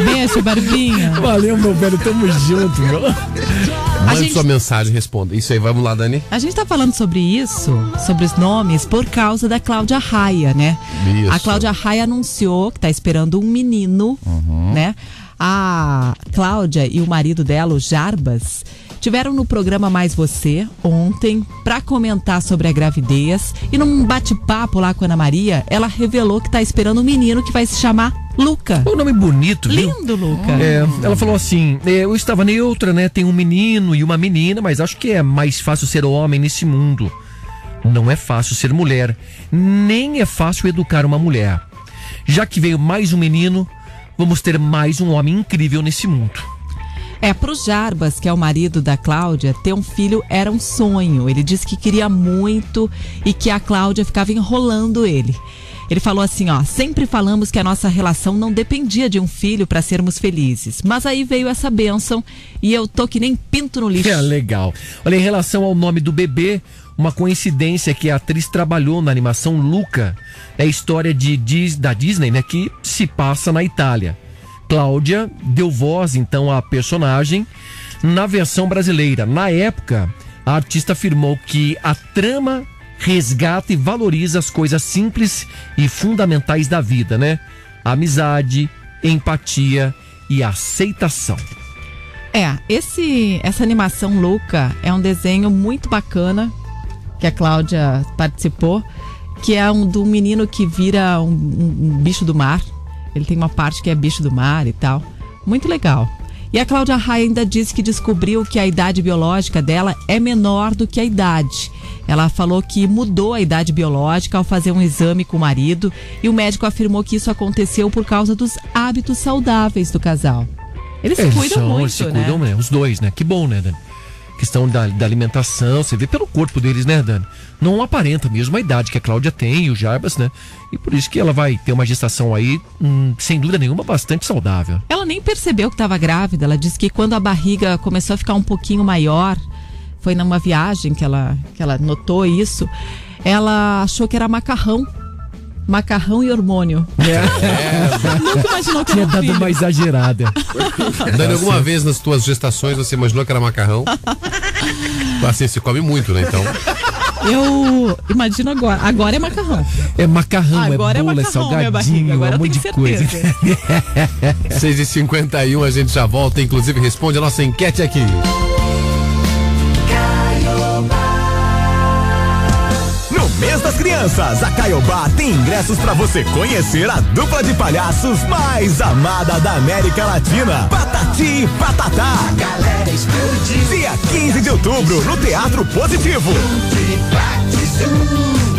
Beijo, Barbinha. Valeu, meu velho, tamo junto, meu. Mande gente- sua mensagem, responda. Isso aí, vamos lá, Dani. A gente tá falando sobre isso, sobre os nomes, por causa da Cláudia Raia, né? Isso. A Cláudia Raia anunciou que tá esperando um menino, né? A Cláudia e o marido dela, o Jarbas, tiveram no programa Mais Você ontem pra comentar sobre a gravidez e num bate-papo lá com a Ana Maria, ela revelou que tá esperando um menino que vai se chamar Luca. O nome bonito, viu? Lindo, Luca. É, ela falou assim: é, eu estava neutra, né? Tem um menino e uma menina, mas acho que é mais fácil ser homem nesse mundo. Não é fácil ser mulher, nem é fácil educar uma mulher. Já que veio mais um menino, vamos ter mais um homem incrível nesse mundo. É, pro Jarbas, que é o marido da Cláudia, ter um filho era um sonho. Ele disse que queria muito e que a Cláudia ficava enrolando ele. Ele falou assim, ó, sempre falamos que a nossa relação não dependia de um filho para sermos felizes. Mas aí veio essa bênção e eu tô que nem pinto no lixo. (laughs) É legal. Olha, em relação ao nome do bebê, uma coincidência que a atriz trabalhou na animação Luca, é a história de, Dis- da Disney, né, que se passa na Itália. Cláudia deu voz então à personagem na versão brasileira. Na época, a artista afirmou que a trama resgata e valoriza as coisas simples e fundamentais da vida, né? Amizade, empatia e aceitação. É, esse, essa animação louca é um desenho muito bacana que a Cláudia participou, que é um do menino que vira um, um- um bicho do mar. Ele tem uma parte que é bicho do mar e tal. Muito legal. E a Cláudia Raia ainda disse que descobriu que a idade biológica dela é menor do que a idade. Ela falou que mudou a idade biológica ao fazer um exame com o marido e o médico afirmou que isso aconteceu por causa dos hábitos saudáveis do casal. Eles se Eles cuidam são, muito, eles se né? cuidam, né? Os dois, né? Que bom, né, Dani? Questão da, da alimentação, você vê pelo corpo deles, né, Dani? Não aparenta mesmo a idade que a Cláudia tem o Jarbas, né? E por isso que ela vai ter uma gestação aí, hum, sem dúvida nenhuma, bastante saudável. Ela nem percebeu que estava grávida. Ela disse que quando a barriga começou a ficar um pouquinho maior, foi numa viagem que ela, que ela notou isso, ela achou que era macarrão. Macarrão e hormônio. (laughs) Nunca imaginou que Tinha era um dado filho. uma exagerada. Dani, alguma vez nas tuas gestações você imaginou que era macarrão? (laughs) Assim, se come muito, né? Então. Eu imagino agora. Agora é macarrão. É macarrão, Agora é é bolo, é, macarrão, minha barriga. salgadinho, Agora um monte de tenho coisa. certeza. 6h51, a gente já volta. Inclusive, responde a nossa enquete aqui. Crianças, a Caiobá tem ingressos pra você conhecer a dupla de palhaços mais amada da América Latina, Patati e Patatá. Galera explodiu. Dia 15 de outubro, no Teatro Positivo.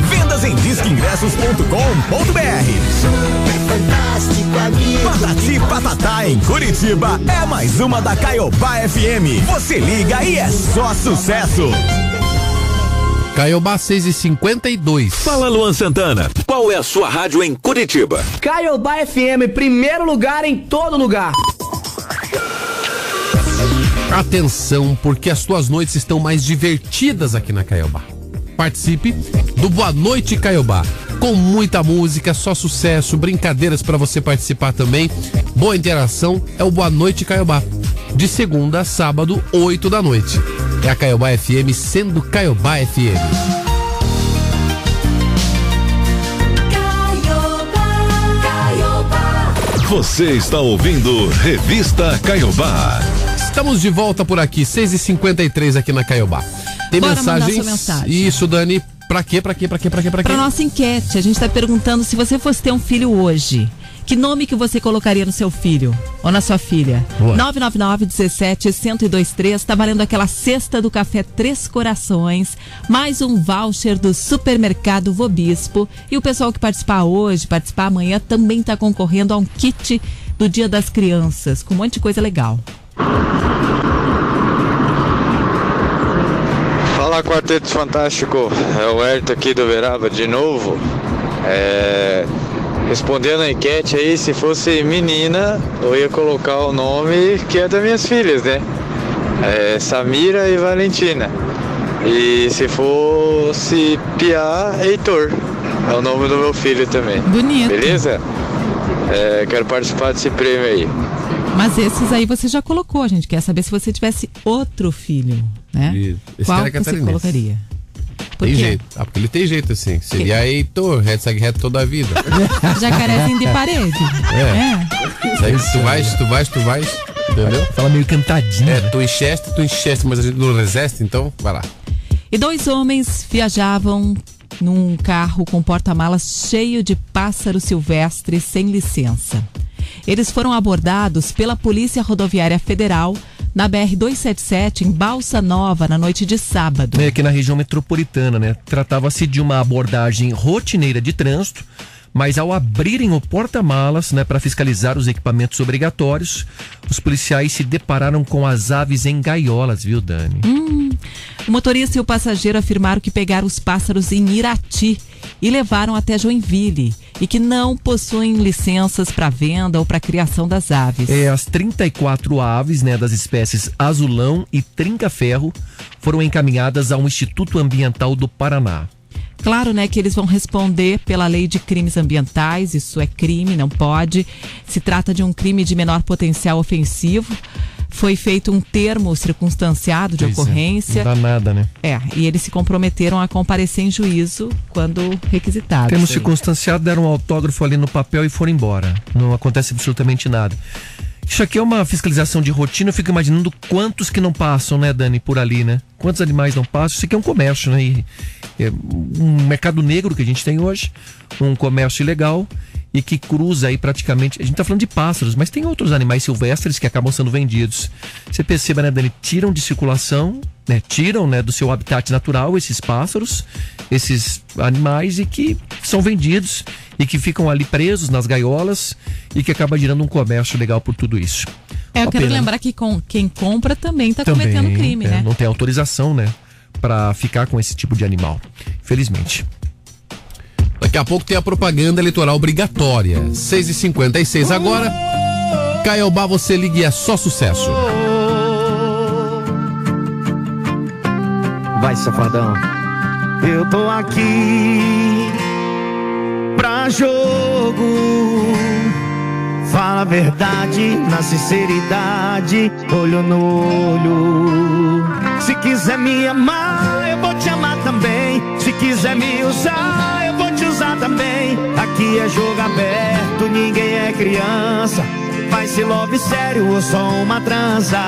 Vendas em disqueingressos.com.br. Patati Patatá em Curitiba é mais uma da Caiobá FM. Você liga e é só sucesso. Caiobá 6h52. Fala Luan Santana, qual é a sua rádio em Curitiba? Caiobá FM, primeiro lugar em todo lugar. Atenção, porque as tuas noites estão mais divertidas aqui na Caiobá. Participe do Boa Noite Caiobá, com muita música, só sucesso, brincadeiras para você participar também. Boa interação é o Boa Noite Caiobá, de segunda a sábado, 8 da noite. É a Caiobá FM sendo Caiobá FM. Caiobá, Caiobá. Você está ouvindo Revista Caiobá. Estamos de volta por aqui, 6h53 aqui na Caiobá. Tem Bora mensagens? sua mensagem. Isso, Dani. Pra quê? Pra quê? Pra quê? Pra quê? Pra quê? Para nossa enquete, a gente está perguntando se você fosse ter um filho hoje, Que nome que você colocaria no seu filho ou na sua filha? Boa. 999 17 1023 tá valendo aquela cesta do café Três Corações, mais um voucher do supermercado Vobispo. E o pessoal que participar hoje, participar amanhã, também tá concorrendo a um kit do Dia das Crianças, com um monte de coisa legal. Fala Quarteto Fantástico, é o Herto aqui do Verava de novo. É, respondendo a enquete aí, se fosse menina, eu ia colocar o nome que é das minhas filhas, né? É, Samira e Valentina. E se fosse Pia, Heitor. É o nome do meu filho também. Bonito. Beleza? É, quero participar desse prêmio aí. Mas esses aí você já colocou, a gente quer saber se você tivesse outro filho, né? Esse Qual cara é que você catarinense. colocaria? Por Tem quê? jeito. Ah, porque ele tem jeito assim. Seria Heitor, reto segue reto toda a vida. (laughs) Jacarezinho de parede. É. Aí, tu vais, tu vais, tu vais. Entendeu? Fala meio cantadinho. É, tu encheste, tu encheste, mas a gente não resiste, então vai lá. E dois homens viajavam num carro com porta-malas cheio de pássaros silvestres sem licença. Eles foram abordados pela Polícia Rodoviária Federal na BR-277 em Balsa Nova na noite de sábado. né, aqui na região metropolitana, né? Tratava-se de uma abordagem rotineira de trânsito, mas ao abrirem o porta-malas, né, para fiscalizar os equipamentos obrigatórios, os policiais se depararam com as aves em gaiolas, viu, Dani? Hum. O motorista e o passageiro afirmaram que pegaram os pássaros em Irati e levaram até Joinville e que não possuem licenças para venda ou para criação das aves. É, as 34 aves, né, das espécies azulão e trinca-ferro foram encaminhadas ao Instituto Ambiental do Paraná. Claro, né, que eles vão responder pela lei de crimes ambientais, isso é crime, não pode. Se trata de um crime de menor potencial ofensivo. Foi feito um termo circunstanciado de Pois é, ocorrência. Não dá nada, né? É, e eles se comprometeram a comparecer em juízo quando requisitados. Temos circunstanciado, deram um autógrafo ali no papel e foram embora. Não acontece absolutamente nada. Isso aqui é uma fiscalização de rotina, eu fico imaginando quantos que não passam, né, Dani, por ali, né? Quantos animais não passam? Isso aqui é um comércio, né? E é um mercado negro que a gente tem hoje, um comércio ilegal e que cruza aí praticamente. A gente tá falando de pássaros, mas tem outros animais silvestres que acabam sendo vendidos. Você perceba, né, Dani? Tiram de circulação, né? Tiram, né, do seu habitat natural esses pássaros, esses animais e que são vendidos e que ficam ali presos nas gaiolas e que acaba gerando um comércio legal por tudo isso. É, eu Uma quero pena. lembrar que com, quem compra também está cometendo crime, é, né? Não tem autorização, né? Pra ficar com esse tipo de animal. Infelizmente. Daqui a pouco tem a propaganda eleitoral obrigatória. 6h56 agora. Caiobá, você liga e é só sucesso. Vai, safadão. Eu tô aqui pra jogo. Fala a verdade na sinceridade, olho no olho. Se quiser me amar, eu vou te amar também. Se quiser me usar, também. Aqui é jogo aberto, ninguém é criança. Vai se love sério ou só uma transa.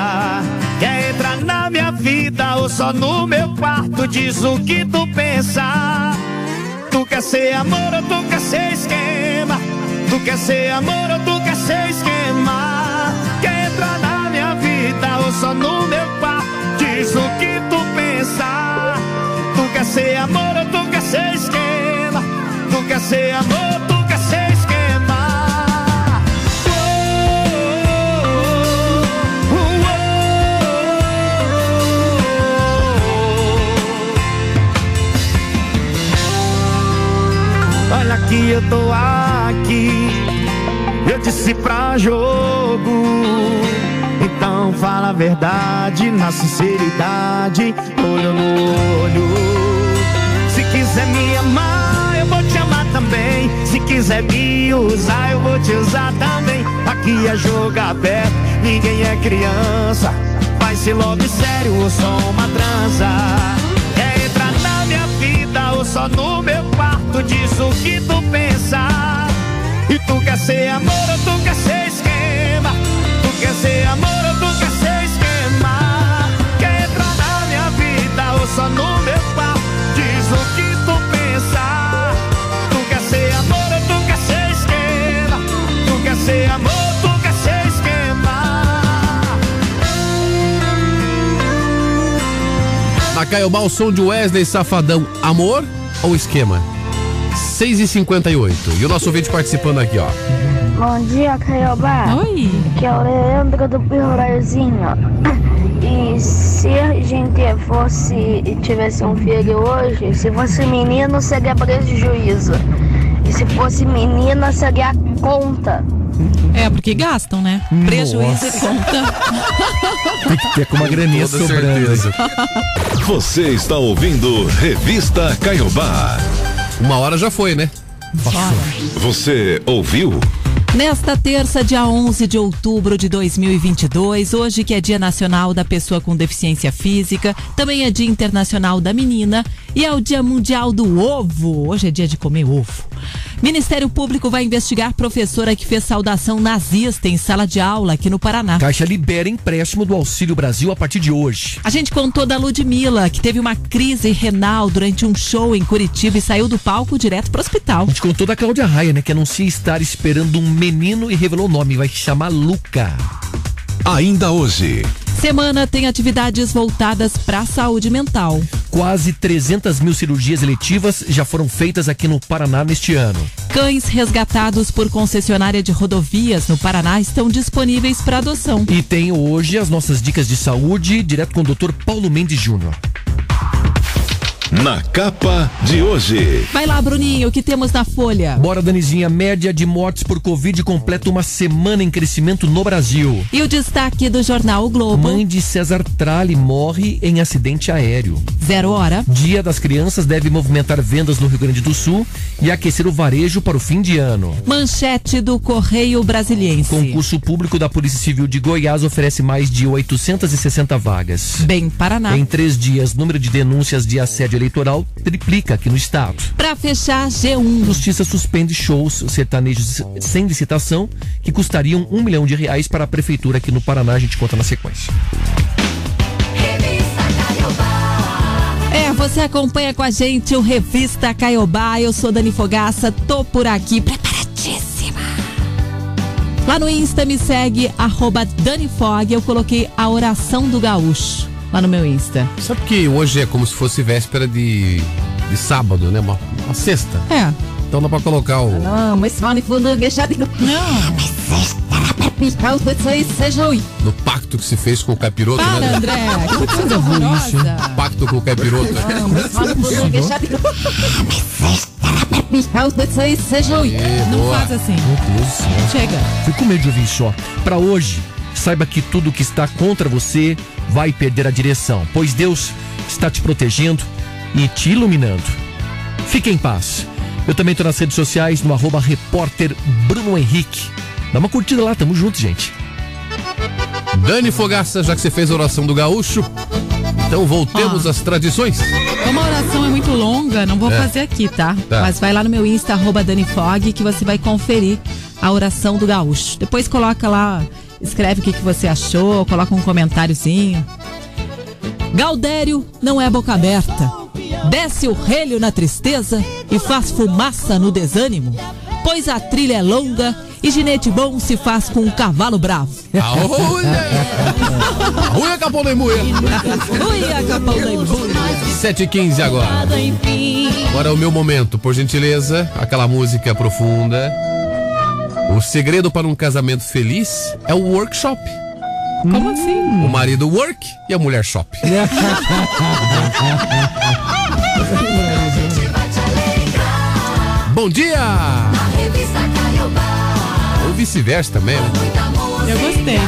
Quer entrar na minha vida ou só no meu quarto? Diz o que tu pensa. Tu quer ser amor ou tu quer ser esquema? Tu quer ser amor ou tu quer ser esquema? Quer entrar na minha vida ou só no meu quarto? Diz o que tu pensa. Tu quer ser amor ou tu quer ser esquema? Quer ser amor tu quer ser esquema? Olha que eu tô aqui, eu disse pra jogo. Então fala a verdade na sinceridade, olho no olho. Se quiser me amar, também. Se quiser me usar, eu vou te usar também. Aqui é jogo aberto, ninguém é criança. Vai ser love sério ou só uma transa. Quer entrar na minha vida ou só no meu quarto? Diz o que tu pensa. E tu quer ser amor Na Caiobá, o som de Wesley Safadão. Amor ou esquema? 6 e 58 E o nosso ouvinte participando aqui, ó. Bom dia, Caiobá. Oi. Aqui é o Leandro do Pirraizinho. E se a gente fosse tivesse um filho hoje, se fosse menino seria prejuízo. E se fosse menina seria conta. É, porque gastam, né? Prejuízo e conta. (laughs) Tem que ter com uma graninha sobrando. Você está ouvindo Revista Caiobá. Uma hora já foi, né? Você ouviu? Nesta terça, dia 11 de outubro de 2022, hoje que é Dia Nacional da Pessoa com Deficiência Física, também é Dia Internacional da Menina e é o Dia Mundial do Ovo. Hoje é dia de comer ovo. Ministério Público vai investigar professora que fez saudação nazista em sala de aula aqui no Paraná. Caixa libera empréstimo do Auxílio Brasil a partir de hoje. A gente contou da Ludmilla, que teve uma crise renal durante um show em Curitiba e saiu do palco direto pro hospital. A gente contou da Cláudia Raia, né? Que anuncia estar esperando um menino e revelou o nome. Vai se chamar Luca. Ainda hoje. Semana tem atividades voltadas para a saúde mental. Quase 300 mil cirurgias eletivas já foram feitas aqui no Paraná neste ano. Cães resgatados por concessionária de rodovias no Paraná estão disponíveis para adoção. E tem hoje as nossas dicas de saúde, direto com o Dr. Paulo Mendes Júnior. Na capa de hoje. Vai lá, Bruninho, o que temos na folha? Bora, Danizinha, média de mortes por Covid completa uma semana em crescimento no Brasil. E o destaque do jornal o Globo. Mãe de César Tralli morre em acidente aéreo. Zero hora. Dia das Crianças deve movimentar vendas no Rio Grande do Sul e aquecer o varejo para o fim de ano. Manchete do Correio Brasiliense. Concurso público da Polícia Civil de Goiás oferece mais de 860 vagas. Bem Paraná. Em três dias, número de denúncias de assédio eleitoral triplica aqui no estado. Para fechar, G1. Justiça suspende shows sertanejos sem licitação que custariam um milhão de reais para a prefeitura aqui no Paraná. A gente conta na sequência. É, você acompanha com a gente o Revista Caiobá. Eu sou Dani Fogaça, tô por aqui, preparadíssima. Lá no Insta me segue, arroba Dani Fog. Eu coloquei a oração do gaúcho lá no meu Insta. Sabe que hoje é como se fosse véspera de, de sábado, né? Uma, uma sexta. É. Então dá pra colocar o. Não, mas fala fundo deixado. Não. No pacto que se fez com o capiroto, Para, né? André. (laughs) Que coisa horrorosa. Pacto com o capiroto. Não boa. faz assim. Meu Deus do céu. Chega. Fico com medo de ouvir só. Para hoje, saiba que tudo que está contra você vai perder a direção, pois Deus está te protegendo e te iluminando. Fique em paz. Eu também estou nas redes sociais no arroba repórter Bruno Henrique. Dá uma curtida lá, tamo junto, gente. Dani Fogaça, já que você fez a oração do gaúcho, então voltemos Ah. às tradições. Como a oração é muito longa, não vou É. fazer aqui, tá? Tá. Mas vai lá no meu Insta, arroba Dani Fog, que você vai conferir a oração do gaúcho. Depois coloca lá, escreve o que, que você achou, coloca um comentáriozinho. Gaudério não é boca aberta. Desce o relho na tristeza e faz fumaça no desânimo. Pois a trilha é longa e ginete bom se faz com um cavalo bravo. Rui (laughs) Capão da Imbuia. Ui, a capão da Imbuia. 7h15 agora. Agora é o meu momento, por gentileza, aquela música profunda. O segredo para um casamento feliz é o workshop. Como assim? O marido work e a mulher shop. (laughs) Bom dia! Revista Caiobá, Ou vice-versa também, né? Eu gostei.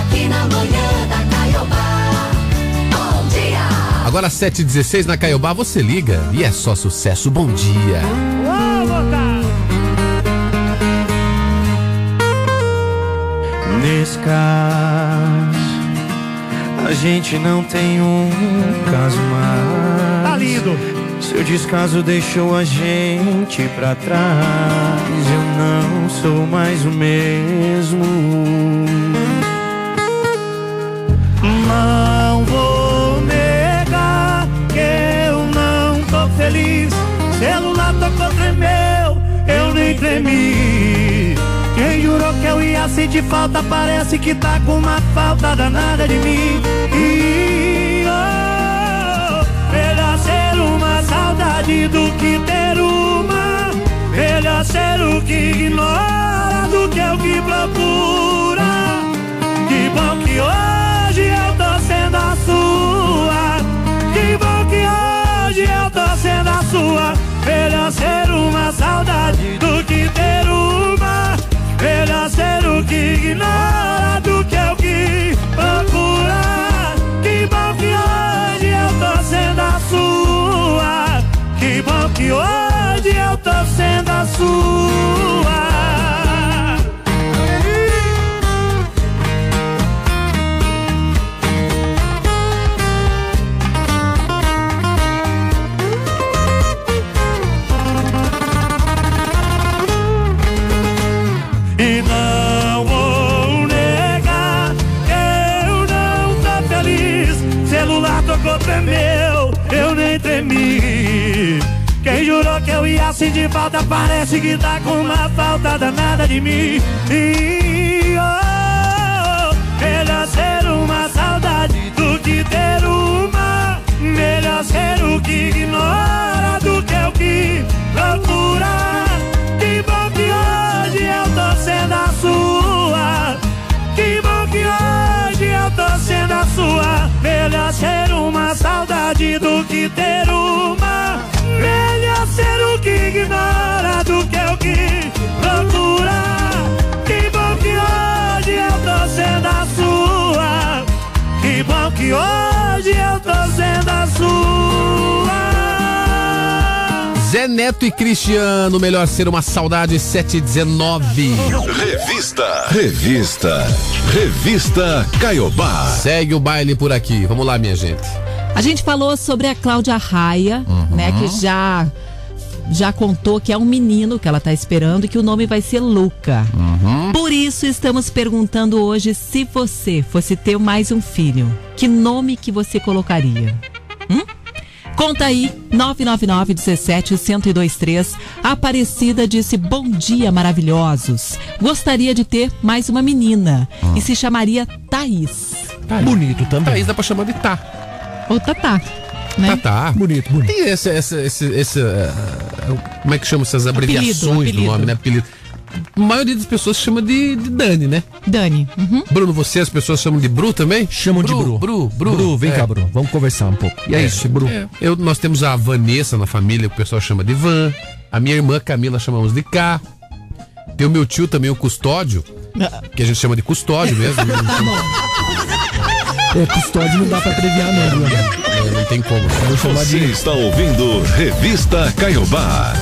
aqui na manhã da Caiobá. Bom dia! Agora 7h16 na Caiobá, você liga e é só sucesso. Bom dia! Nesse caso, a gente não tem um caso mais. Tá lindo! Seu descaso deixou a gente pra trás. Eu não sou mais o mesmo. Não vou negar que eu não tô feliz. Celular tocou, tremeu, eu nem tremi. Quem jurou que eu ia sente falta, parece que tá com uma falta danada de mim. E, oh, melhor ser uma saudade do que ter uma. Melhor ser o que ignora do que é o que procura. Que bom que hoje eu tô sendo a sua. Que bom que hoje eu tô sendo a sua. Melhor ser uma saudade do ignora do que o que procura. Que bom que hoje eu tô sendo a sua. Que bom que hoje eu tô sendo a sua. Ia sentir falta parece que tá com uma falta danada de mim. E oh, melhor ser uma saudade do que ter uma. Melhor ser o que ignora do que o que procura. Que bom que hoje eu tô sendo a sua. Que bom que hoje eu tô sendo a sua. Melhor ser uma saudade do que ter uma. Hoje eu tô sendo a sua. Zé Neto e Cristiano, melhor ser uma saudade 719. Revista. Revista. Revista Caiobá. Segue o baile por aqui. Vamos lá, minha gente. A gente falou sobre a Cláudia Raia, né, que já já contou que é um menino que ela tá esperando e que o nome vai ser Luca. Por isso estamos perguntando hoje se você fosse ter mais um filho, que nome que você colocaria? Hum? Conta aí, 999 17 1023. Aparecida disse: Bom dia, maravilhosos. Gostaria de ter mais uma menina e se chamaria Thaís. Bonito também. Thaís dá pra chamar de Tá. Ou Tatá. Né? Tá, tá. Bonito, bonito. Tem esse, esse, esse, esse, eh, como é que chama essas abreviações apelido. do nome, né? Apelido. A maioria das pessoas chama de, de Dani, né? Dani. Uhum. Bruno, você as pessoas chamam de Bru também? Chamam de Bru. Bru, Bru. Bru, vem É. cá, Bru. Vamos conversar um pouco. E é, isso, Bru. É. Eu, nós temos a Vanessa na família, que o pessoal chama de Van. A minha irmã Camila chamamos de K. Tem o meu tio também, o Custódio, que a gente chama de Custódio mesmo. (laughs) É, custódio não dá pra abreviar, não, Bru. É, não tem como. Vou chamar Você de. está ouvindo Revista Caiobá.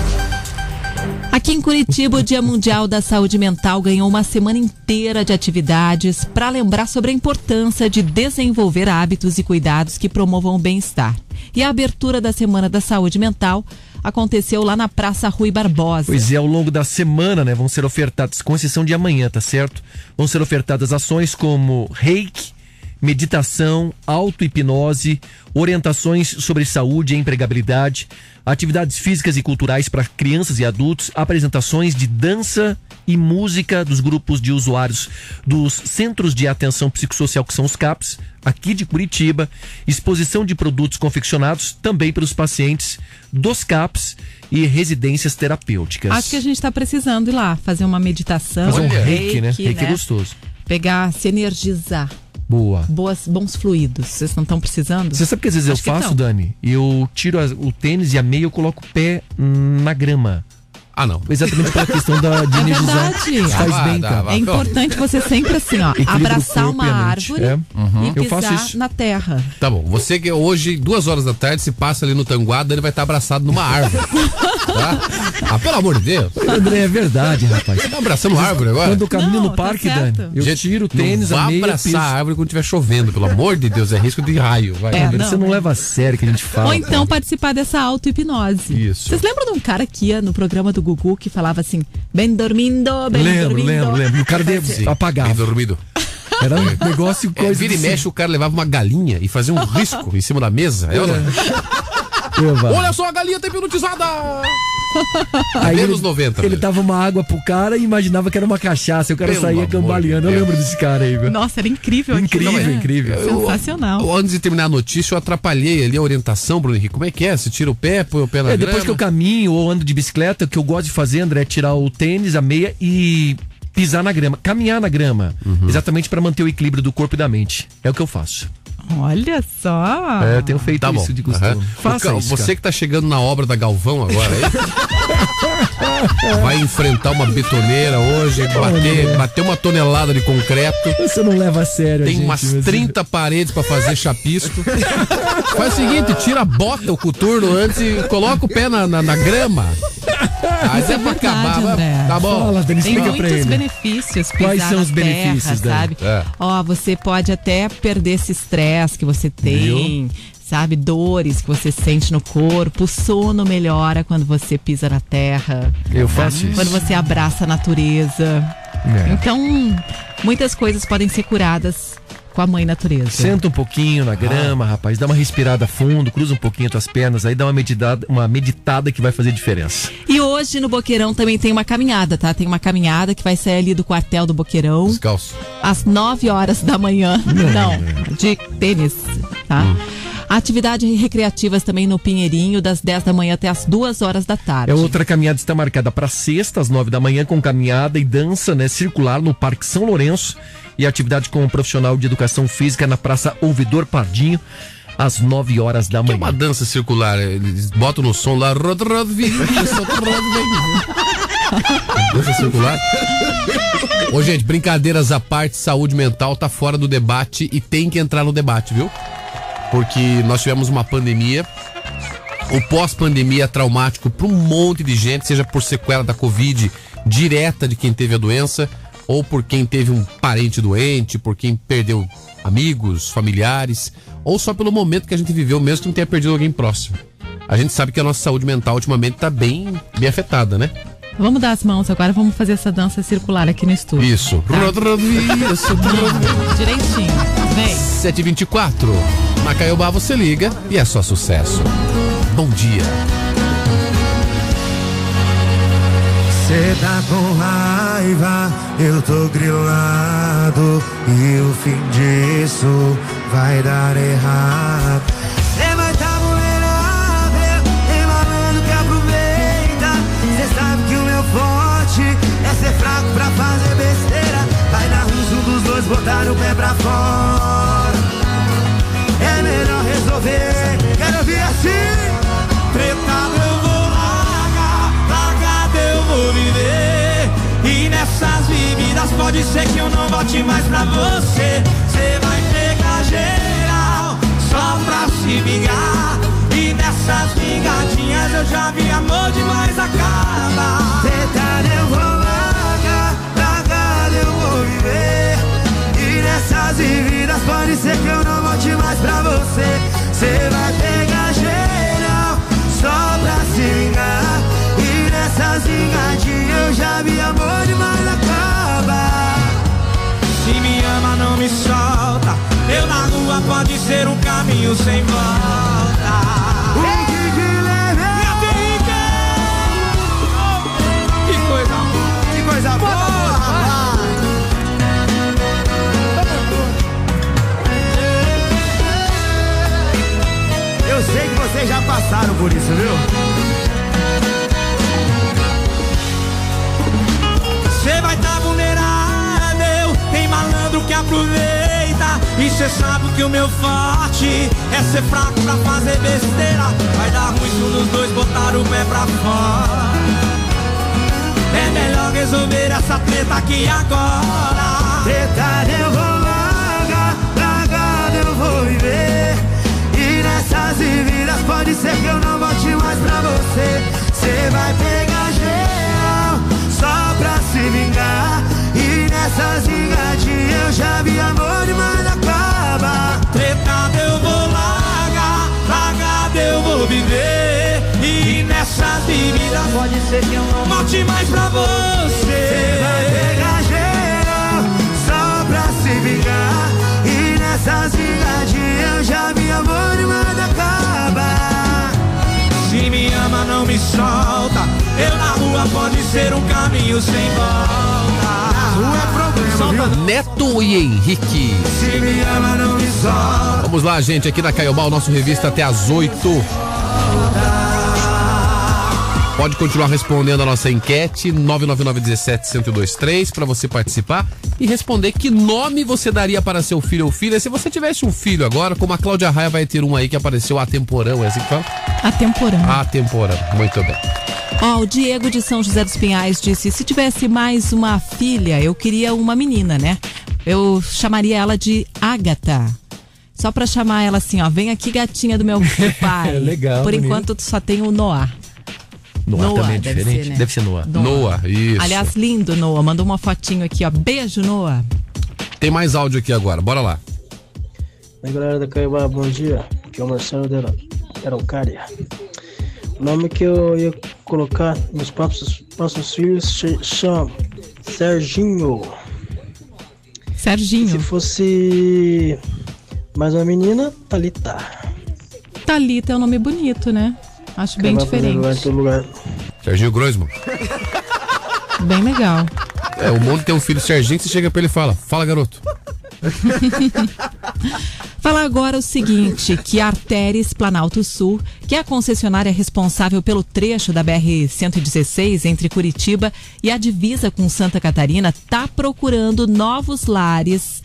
Aqui em Curitiba, o Dia Mundial da Saúde Mental ganhou uma semana inteira de atividades para lembrar sobre a importância de desenvolver hábitos e cuidados que promovam o bem-estar. E a abertura da Semana da Saúde Mental aconteceu lá na Praça Rui Barbosa. Pois é, ao longo da semana, né, vão ser ofertadas, com exceção de amanhã, tá certo? Vão ser ofertadas ações como reiki, meditação, auto-hipnose, orientações sobre saúde e empregabilidade, atividades físicas e culturais para crianças e adultos, apresentações de dança e música dos grupos de usuários dos Centros de Atenção Psicossocial, que são os CAPs, aqui de Curitiba, exposição de produtos confeccionados também pelos pacientes dos CAPs e residências terapêuticas. Acho que a gente está precisando ir lá fazer uma meditação. Fazer um Olha, reiki, né? Reiki é gostoso. Pegar, se energizar. Boa. Boas, bons fluidos. Vocês não estão precisando? Você sabe que às vezes Acho eu faço. Dani? Eu tiro as- o tênis e a meia eu coloco o pé na grama. Ah, não. Exatamente pela questão da, de (laughs) É energizar. verdade. Faz Ah, bem, dá, cara. É importante você sempre assim, ó, abraçar uma e árvore É. e Eu faço pisar isso. na terra. Tá bom. Você que hoje, duas horas da tarde, se passa ali no Tanguada, ele vai estar abraçado numa árvore. (laughs) tá? Ah, pelo amor de Deus. André, é verdade, rapaz. Tá abraçando uma árvore agora? Quando eu caminho Não, no tá parque, certo. Dani, eu Gente, tiro o tênis, não a meia, abraçar piso. a árvore quando estiver chovendo, pelo amor de Deus, é risco de raio. Vai. É, Você não, não né? leva a sério o que a gente fala. Ou então participar dessa auto-hipnose. Isso. Vocês lembram de um cara que ia no programa do Gugu que falava assim, bem dormindo, bem Lembro, dormindo? lembro, lembro. E o cara (laughs) de... Sim, apagava. Bem dormido. Era um negócio É, coisa vira e assim. mexe, o cara levava uma galinha e fazia um risco em cima da mesa. É, é? Olha só, a galinha tá hipnotizada! (laughs) Aí Anos ele, 90. ele velho. dava uma água pro cara e imaginava que era uma cachaça. E o cara Pelo saía cambaleando. de Eu lembro desse cara aí, velho. Nossa, era incrível Incrível, aquilo, né? incrível. Eu- Sensacional. eu- Antes de terminar a notícia, eu atrapalhei ali a orientação, Bruno Henrique. Como é que é? Você tira o pé, põe o pé na É, depois grama? que eu caminho ou ando de bicicleta, o que eu gosto de fazer, André, é tirar o tênis, a meia e pisar na grama. Caminhar na grama. Uhum. Exatamente para manter o equilíbrio do corpo e da mente. É o que eu faço. Olha só. É, eu tenho feito Tá bom. isso de costume. Aham. Faça isso, Você cara. que tá chegando na obra da Galvão agora aí. (laughs) vai enfrentar uma betoneira hoje, bater, bater uma tonelada de concreto. Você não leva a sério, Tem gente, umas mas- 30 paredes pra fazer chapisco. Faz o seguinte, tira a bota, o coturno antes e coloca o pé na, na, na grama. Isso é é pra verdade, acabar. André. Tá bom. Fala, Denis, Tem explica pra muitos ele. benefícios Quais são os benefícios, terra, sabe? É. Ó, você pode até perder esse estresse que você tem, sabe? Dores que você sente no corpo. O sono melhora quando você pisa na terra. Eu faço isso. Quando você abraça a natureza. É. Então, muitas coisas podem ser curadas com a mãe natureza. Senta um pouquinho na grama, rapaz, dá uma respirada fundo, cruza um pouquinho as tuas pernas, aí dá uma meditada, uma meditada que vai fazer diferença. E hoje no Boqueirão também tem uma caminhada, tá? Tem uma caminhada que vai sair ali do quartel do Boqueirão. Descalço. às 9 horas da manhã. (laughs) Não, de tênis, tá? Atividades recreativas também no Pinheirinho, das 10 da manhã até as 2 horas da tarde. É outra caminhada está marcada para sexta, às nove da manhã, com caminhada e dança né, circular no Parque São Lourenço e atividade com um profissional de educação física na Praça Ouvidor Pardinho, às nove horas da É manhã. uma dança circular. Eles botam no som lá. Dança circular. Ô, gente, brincadeiras à parte, saúde mental tá fora do debate e tem que entrar no debate, viu? Porque nós tivemos uma pandemia. O pós-pandemia é traumático para um monte de gente, seja por sequela da Covid direta de quem teve a doença, ou por quem teve um parente doente, por quem perdeu amigos, familiares, ou só pelo momento que a gente viveu, mesmo que não tenha perdido alguém próximo. A gente sabe que a nossa saúde mental ultimamente tá bem, bem afetada, né? Vamos dar as mãos agora, vamos fazer essa dança circular aqui no estúdio. Isso. Isso. Direitinho. Vem. 724. Na Caiobá você liga e é só sucesso. Bom dia. Cê tá com raiva, eu tô grilado E o fim disso vai dar errado Cê vai tá vulnerável, tem malandro que aproveita Cê sabe que o meu forte é ser fraco pra fazer besteira Vai dar um dos dois botar o pé pra fora resolver, quero ouvir assim. Tretado eu vou largar, largado eu vou viver. E nessas vividas pode ser que eu não volte mais pra você. Cê vai pegar geral, só pra se vingar. E nessas vingadinhas eu já vi amor demais acaba Tretado eu vou largar, nessas vividas pode ser que eu não volte mais pra você. Cê vai pegar geral, só pra se vingar. E nessas vingadinhas eu já vi amor demais acaba. Se me ama não me solta. Eu na rua pode ser um caminho sem volta passaram por isso, viu? Você vai tá vulnerável, tem malandro que aproveita. E cê sabe que o meu forte é ser fraco pra fazer besteira. Vai dar ruim se um dos dois botar o pé pra fora. É melhor resolver essa treta aqui agora. Treta eu vou largar, largado eu vou viver. E vividas pode ser que eu não volte mais pra você. Cê vai pegar geral, só pra se vingar. E nessas vingadinhas eu já vi amor demais acaba. Tretado eu vou largar, largado eu vou viver. E nessas vividas pode ser que eu não volte mais pra você. Cê vai pegar geral, só pra se vingar. E nessas vingadinhas eu já vi amor demais acaba. Se me ama, não me solta. sua pode ser um caminho sem volta. Não é problema, viu? Neto e Henrique. Se me ama, não me solta. Vamos lá, gente, aqui na Caiobá, o nosso revista até às 8. Pode continuar respondendo a nossa enquete 99917-1023 para você participar e responder que nome você daria para seu filho ou filha. Se você tivesse um filho agora, como a Cláudia Raia vai ter um aí que apareceu atemporão, é assim que fala? Atemporão. Atemporão, muito bem. Ó, o Diego de São José dos Pinhais disse: se tivesse mais uma filha, eu queria uma menina, né? Eu chamaria ela de Ágata. Só pra chamar ela assim, ó, vem aqui gatinha do meu (laughs) pai. Legal, Por bonito. enquanto só tem o Noah. Noah, Noah, também é deve diferente. ser, né? Deve ser Noah. Noah, isso. Aliás, lindo, Noah. Mandou uma fotinho aqui, ó. Beijo, Noah. Tem mais áudio aqui agora, bora lá. Oi galera da Caibá, bom dia. Aqui é o Marcelo de Araucária. O nome que eu ia colocar nos próximos, próximos filhos se chama Serginho. Serginho. Se fosse mais uma menina, Thalita. Thalita é um nome bonito, né? Acho bem diferente. lugar. Serginho Groisman. Bem legal. É, o mundo tem um filho Serginho que você chega pra ele e fala: Fala, garoto. (laughs) Falar agora o seguinte, que a Arteres Planalto Sul, que é a concessionária responsável pelo trecho da BR-116 entre Curitiba e a divisa com Santa Catarina, está procurando novos lares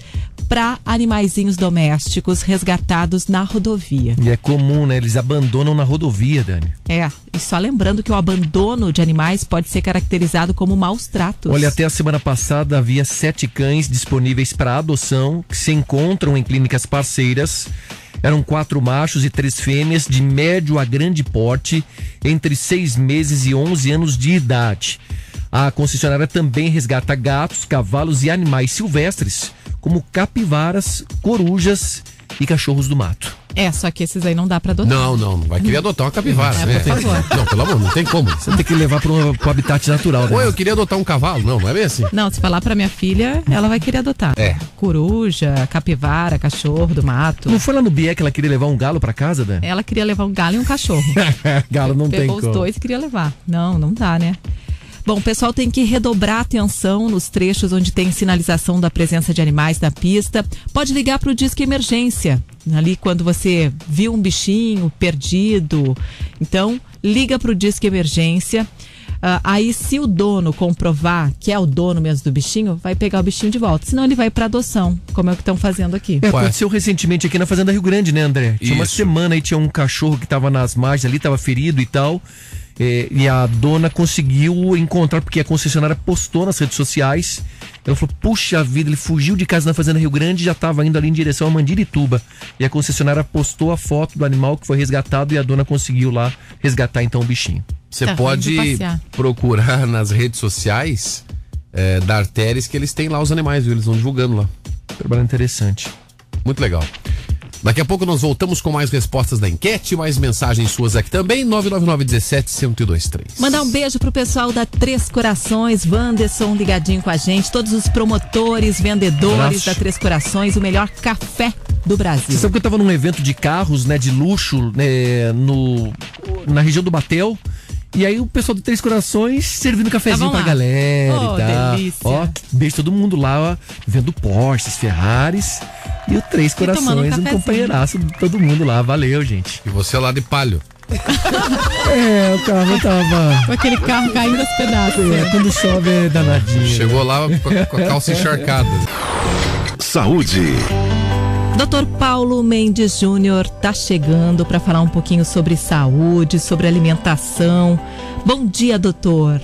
para animaizinhos domésticos resgatados na rodovia. E é comum, né? Eles abandonam na rodovia, Dani. É, e só lembrando que o abandono de animais pode ser caracterizado como maus tratos. Olha, até a semana passada havia sete cães disponíveis para adoção que se encontram em clínicas parceiras. Eram quatro machos e três fêmeas de médio a grande porte, entre seis meses e 11 anos de idade. A concessionária também resgata gatos, cavalos e animais silvestres, como capivaras, corujas e cachorros do mato. É, só que esses aí não dá para adotar. Não, não, não vai querer adotar uma capivara, É, né? por favor. (laughs) Não, pelo amor, não tem como. Você tem que levar para o habitat natural, né? Ou eu queria adotar um cavalo, não, não é bem assim. Não, se falar pra minha filha, ela vai querer adotar. É. Coruja, capivara, cachorro do mato. Não foi lá no BIE que ela queria levar um galo para casa, Dani? Ela queria levar um galo e um cachorro. (laughs) galo não tem Pegou os como. dois e queria levar. Não, não dá, né? Bom, o pessoal tem que redobrar a atenção nos trechos onde tem sinalização da presença de animais na pista. Pode ligar para o Disque Emergência. Ali quando você viu um bichinho perdido. Então, liga para o Disque Emergência. Ah, aí, se o dono comprovar que é o dono mesmo do bichinho, vai pegar o bichinho de volta. Senão, ele vai para adoção, como é o que estão fazendo aqui. É, aconteceu recentemente aqui na Fazenda Rio Grande, né, André? Tinha uma Isso. semana aí, tinha um cachorro que tava nas margens ali, tava ferido e tal. É, e a dona conseguiu encontrar, porque a concessionária postou nas redes sociais. Ela falou: Puxa vida, ele fugiu de casa na Fazenda Rio Grande e já estava indo ali em direção a Mandirituba. E a concessionária postou a foto do animal que foi resgatado e a dona conseguiu lá resgatar então o bichinho. Você Tá pode procurar (laughs) nas redes sociais é, da Arteres que eles têm lá os animais, viu? Eles vão divulgando lá. Trabalho interessante. Muito legal. Daqui a pouco nós voltamos com mais respostas da enquete, mais mensagens suas aqui também, 999-17-1023. Mandar um beijo pro pessoal da Três Corações, Wanderson ligadinho com a gente, todos os promotores, vendedores Abraço. da Três Corações, o melhor café do Você Brasil. sabe que eu tava num evento de carros, né, de luxo, né, no, na região do Batel. E aí o pessoal do Três Corações servindo cafezinho Estavam pra galera Oh, e tal. delícia. Ó, beijo todo mundo lá, ó, vendo Porsches, Ferraris. E o Três um Corações, um companheiraço de todo mundo lá. Valeu, gente. E você lá de palho. (laughs) É, o carro tava... Com aquele carro caindo aos pedaços. É, quando chove é danadinho. Chegou lá com a, com a calça encharcada. Saúde. Dr. Paulo Mendes Júnior tá chegando para falar um pouquinho sobre saúde, sobre alimentação. Bom dia, doutor.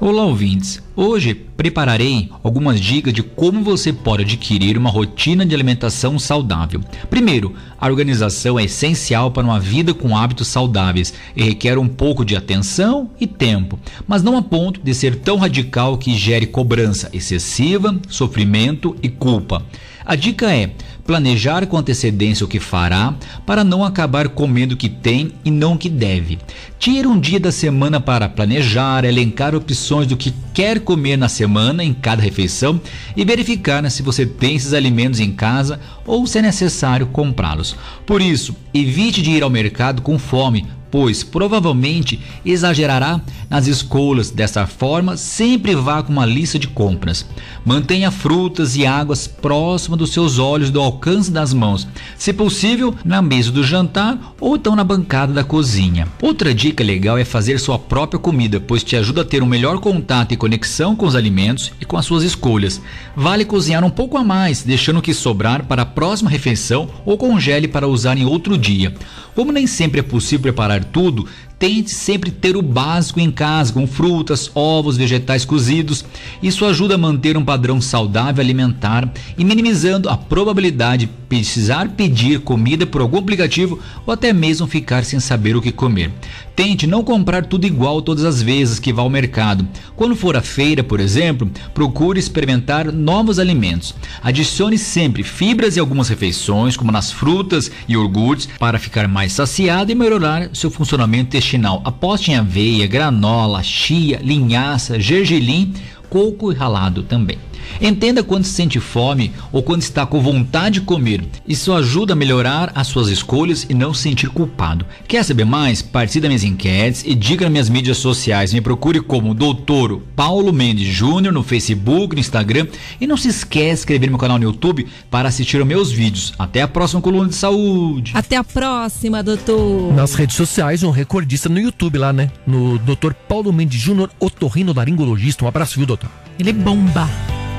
Olá, ouvintes. Hoje prepararei algumas dicas de como você pode adquirir uma rotina de alimentação saudável. Primeiro, a organização é essencial para uma vida com hábitos saudáveis e requer um pouco de atenção e tempo, mas não a ponto de ser tão radical que gere cobrança excessiva, sofrimento e culpa. A dica é planejar com antecedência o que fará para não acabar comendo o que tem e não o que deve. Tire um dia da semana para planejar, elencar opções do que quer comer na semana em cada refeição e verificar né, se você tem esses alimentos em casa ou se é necessário comprá-los. Por isso, evite de ir ao mercado com fome, pois provavelmente exagerará nas escolhas. Dessa forma, sempre vá com uma lista de compras. Mantenha frutas e águas próximas dos seus olhos, do alcance das mãos, se possível, na mesa do jantar ou então na bancada da cozinha. Outra dica legal é fazer sua própria comida, pois te ajuda a ter um melhor contato e conexão com os alimentos e com as suas escolhas. Vale cozinhar um pouco a mais, deixando o que sobrar para a próxima refeição ou congele para usar em outro dia. Como nem sempre é possível preparar tudo, tente sempre ter o básico em casa, com frutas, ovos, vegetais cozidos. Isso ajuda a manter um padrão saudável alimentar e minimizando a probabilidade de precisar pedir comida por algum aplicativo ou até mesmo ficar sem saber o que comer. Tente não comprar tudo igual todas as vezes que vá ao mercado. Quando for à feira, por exemplo, procure experimentar novos alimentos. Adicione sempre fibras em algumas refeições, como nas frutas e iogurtes, para ficar mais saciado e melhorar seu funcionamento intestinal. Aposte em aveia, granola, chia, linhaça, gergelim, coco e ralado também. Entenda quando se sente fome ou quando está com vontade de comer. Isso ajuda a melhorar as suas escolhas e não se sentir culpado. Quer saber mais? Participe das minhas enquetes e diga nas minhas mídias sociais. Me procure como Doutor Paulo Mendes Júnior no Facebook, no Instagram e não se esqueça de inscrever no meu canal no YouTube para assistir aos meus vídeos. Até a próxima coluna de saúde. Até a próxima, doutor. Nas redes sociais, um recordista no YouTube lá, né? No Dr. Paulo Mendes Júnior, otorrino laringologista. Um abraço, viu, doutor? Ele bomba.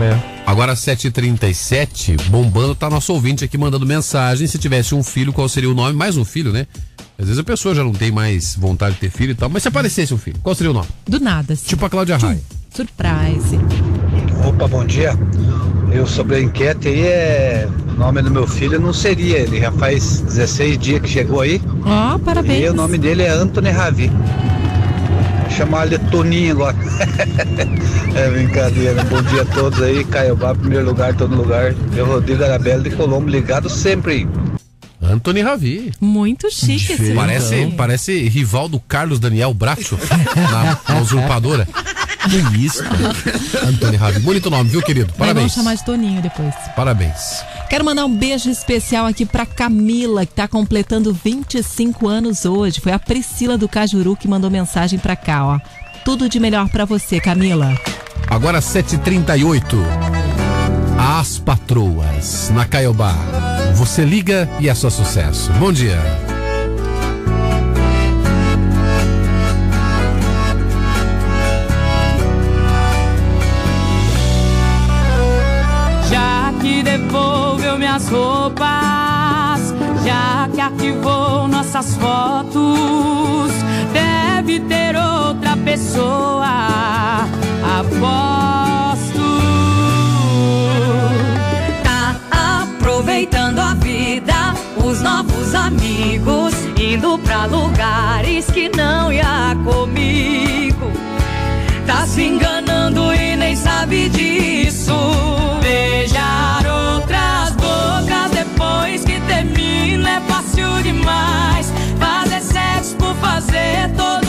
É. Agora 7h37, bombando, tá nosso ouvinte aqui mandando mensagem. Se tivesse um filho, qual seria o nome? Mais um filho, né? Às vezes a pessoa já não tem mais vontade de ter filho e tal, mas se aparecesse um filho, qual seria o nome? Do nada. Assim. Tipo a Cláudia Raia. Surprise. Opa, bom dia. Eu sobre a enquete aí é. O nome do meu filho não seria, ele já faz 16 dias que chegou aí. Ó, parabéns. E o nome dele é Anthony Ravi. Chamar ele de Toninho agora. (laughs) é brincadeira. Bom dia a todos aí. Caiobá, primeiro lugar, todo lugar. Eu, Rodrigo Arabella de Colombo, ligado sempre. Anthony Ravi. Muito chique esse Parece, parece rival do Carlos Daniel Bracho (laughs) na, na usurpadora. Que isso, Anthony Ravi. Bonito nome, viu, querido? Mas vamos Parabéns. chamar de Toninho depois. Parabéns. Quero mandar um beijo especial aqui pra Camila, que tá completando 25 anos hoje. Foi a Priscila do Cajuru que mandou mensagem pra cá, ó. Tudo de melhor pra você, Camila. Agora 7h38. As patroas na Caiobá. Você liga e é só sucesso. Bom dia. Roupas, já que arquivou nossas fotos, deve ter outra pessoa. Aposto. Tá aproveitando a vida, os novos amigos, indo pra lugares que não ia comigo. Tá se enganando e nem sabe disso. Todo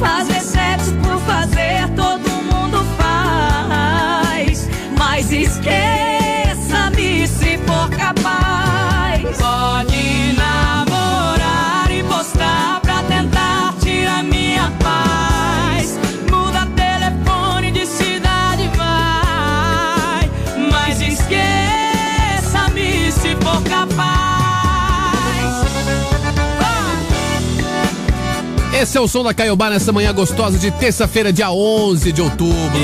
Positive. Esse é o som da Caiobá nessa manhã gostosa de terça-feira, dia 11 de outubro.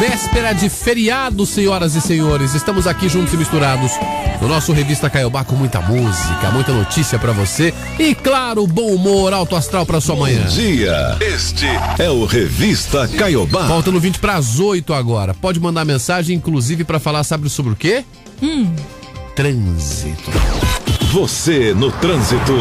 Véspera de feriado, senhoras e senhores. Estamos aqui juntos e misturados no nosso Revista Caiobá com muita música, muita notícia pra você e, claro, bom humor, alto astral pra sua manhã. Bom dia. Este é o Revista Caiobá. Faltando 20 para as 8 agora. Pode mandar mensagem, inclusive, pra falar, sabe sobre o quê? Hum. Trânsito. Você no trânsito.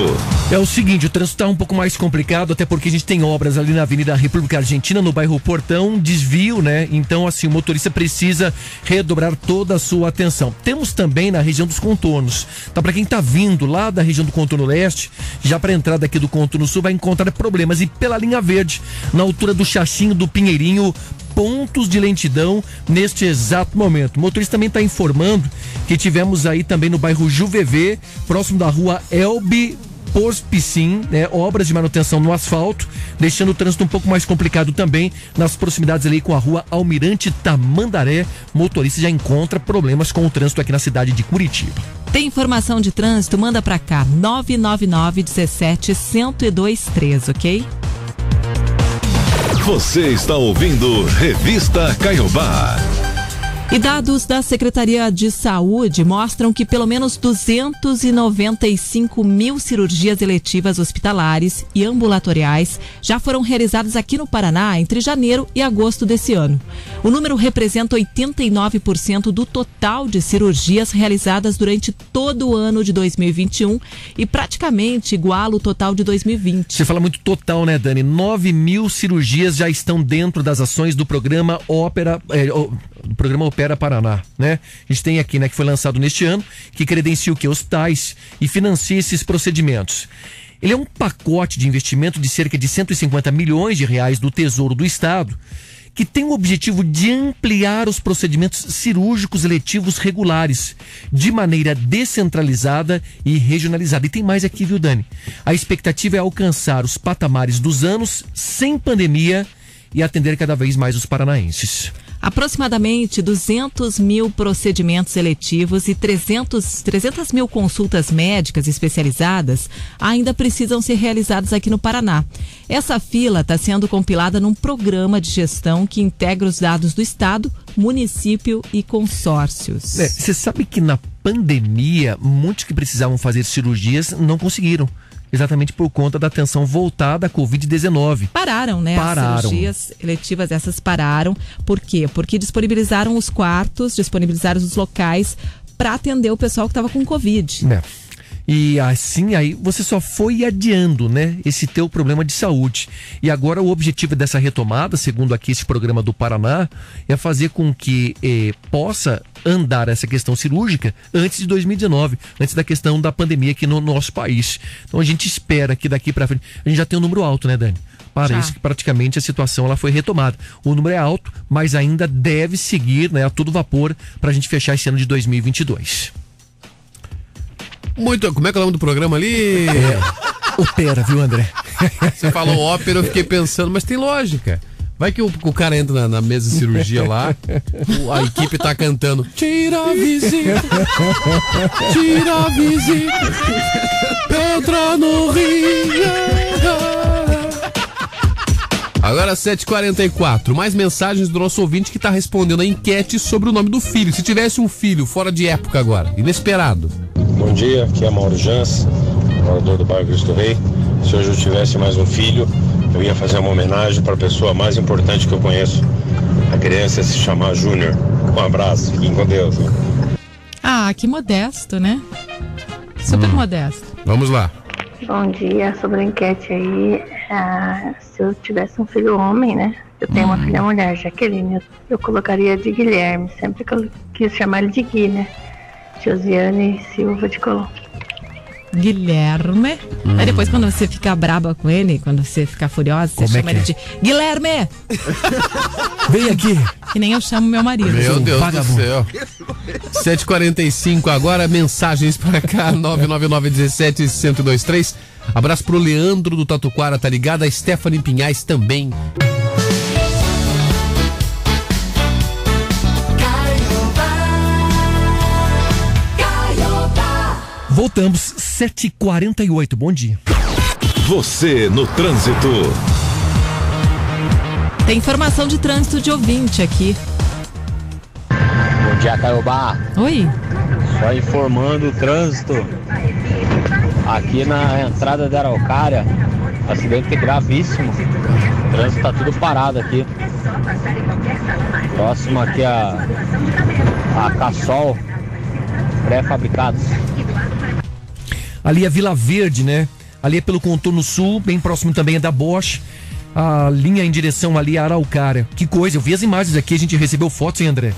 É o seguinte, o trânsito está um pouco mais complicado, até porque a gente tem obras ali na Avenida República Argentina, no bairro Portão, desvio, né? Então, assim, o motorista precisa redobrar toda a sua atenção. Temos também na região dos contornos. Tá, para quem tá vindo lá da região do contorno leste, já para entrada aqui do contorno sul, vai encontrar problemas. E pela linha verde, na altura do Chachinho do Pinheirinho, pontos de lentidão neste exato momento. O motorista também está informando que tivemos aí também no bairro Juvevê, próximo da rua Elbe Porspicim, né, obras de manutenção no asfalto, deixando o trânsito um pouco mais complicado também nas proximidades ali com a rua Almirante Tamandaré. Motorista já encontra problemas com o trânsito aqui na cidade de Curitiba. Tem informação de trânsito? Manda pra cá. 999 17 1023, ok? Você está ouvindo Revista Caiobá. E dados da Secretaria de Saúde mostram que pelo menos 295 mil cirurgias eletivas hospitalares e ambulatoriais já foram realizadas aqui no Paraná entre janeiro e agosto desse ano. O número representa 89% do total de cirurgias realizadas durante todo o ano de 2021 e praticamente iguala o total de 2020. Você fala muito total, né, Dani? 9 mil cirurgias já estão dentro das ações do programa Ópera. É, do programa Opera Paraná, né? A gente tem aqui, né, que foi lançado neste ano, que credencia o que? Hospitais e financia esses procedimentos. Ele é um pacote de investimento de cerca de 150 milhões de reais do Tesouro do Estado, que tem o objetivo de ampliar os procedimentos cirúrgicos eletivos regulares, de maneira descentralizada e regionalizada. E tem mais aqui, viu, Dani? A expectativa é alcançar os patamares dos anos sem pandemia e atender cada vez mais os paranaenses. Aproximadamente 200 mil procedimentos eletivos e 300, 300 mil consultas médicas especializadas ainda precisam ser realizadas aqui no Paraná. Essa fila está sendo compilada num programa de gestão que integra os dados do Estado, município e consórcios. É, Você sabe que na pandemia, muitos que precisavam fazer cirurgias não conseguiram. Exatamente por conta da atenção voltada à Covid-19. Pararam, né? Pararam. As cirurgias eletivas, essas pararam. Por quê? Porque disponibilizaram os quartos, disponibilizaram os locais para atender o pessoal que estava com Covid. né? E assim aí você só foi adiando, né, esse teu problema de saúde. E agora o objetivo dessa retomada, segundo aqui esse programa do Paraná, é fazer com que eh, possa andar essa questão cirúrgica antes de 2019, antes da questão da pandemia aqui no nosso país. Então a gente espera que daqui para frente a gente já tem um número alto, né, Dani? Parece Já. que praticamente a situação ela foi retomada. O número é alto, mas ainda deve seguir, né, a todo vapor para a gente fechar esse ano de 2022. Muito. Como é que é o nome do programa ali? Opera, viu, André? Você falou ópera, eu fiquei pensando, mas tem lógica. Vai que o, o cara entra na, na mesa de cirurgia lá, a equipe tá cantando. Tira a visita, tira a visita, entra no rio. Agora 7h44, mais mensagens do nosso ouvinte que tá respondendo a enquete sobre o nome do filho. Se tivesse um filho fora de época agora, inesperado. Bom dia, aqui é Mauro Jans, morador do bairro Cristo Rei. Se hoje eu tivesse mais um filho, eu ia fazer uma homenagem para a pessoa mais importante que eu conheço. A criança se chamar Júnior. Um abraço, fiquem com Deus. Ah, que modesto, né? Super modesto. Vamos lá. Bom dia, sobre a enquete aí. ah, se eu tivesse um filho homem, né? Eu tenho uma filha mulher, Jaqueline. Eu, eu colocaria de Guilherme, sempre que eu quis chamar ele de Gui, né? Josiane Silva de Colombo. Guilherme. Aí depois, quando você ficar braba com ele, quando você ficar furiosa, você Como é chama ele de Guilherme! (laughs) Vem aqui! Que nem eu chamo meu marido. Meu Deus vagabundo. do céu. 7h45 agora, mensagens pra cá, (laughs) 99917-1023. Abraço pro Leandro do Tatuquara, tá ligado? A Stephanie Pinhais também. Voltamos, 7h48. Bom dia. Você no trânsito. Tem informação de trânsito de ouvinte aqui. Bom dia, Caiobá. Oi. Só informando o trânsito. Aqui na entrada da Araucária, acidente gravíssimo. O trânsito tá tudo parado aqui. Próximo aqui a, a Cassol, pré-fabricados. Ali é Vila Verde, né? Ali é pelo contorno sul, bem próximo também é da Bosch. A linha em direção ali a Araucária. Que coisa, eu vi as imagens aqui, a gente recebeu fotos, hein, André?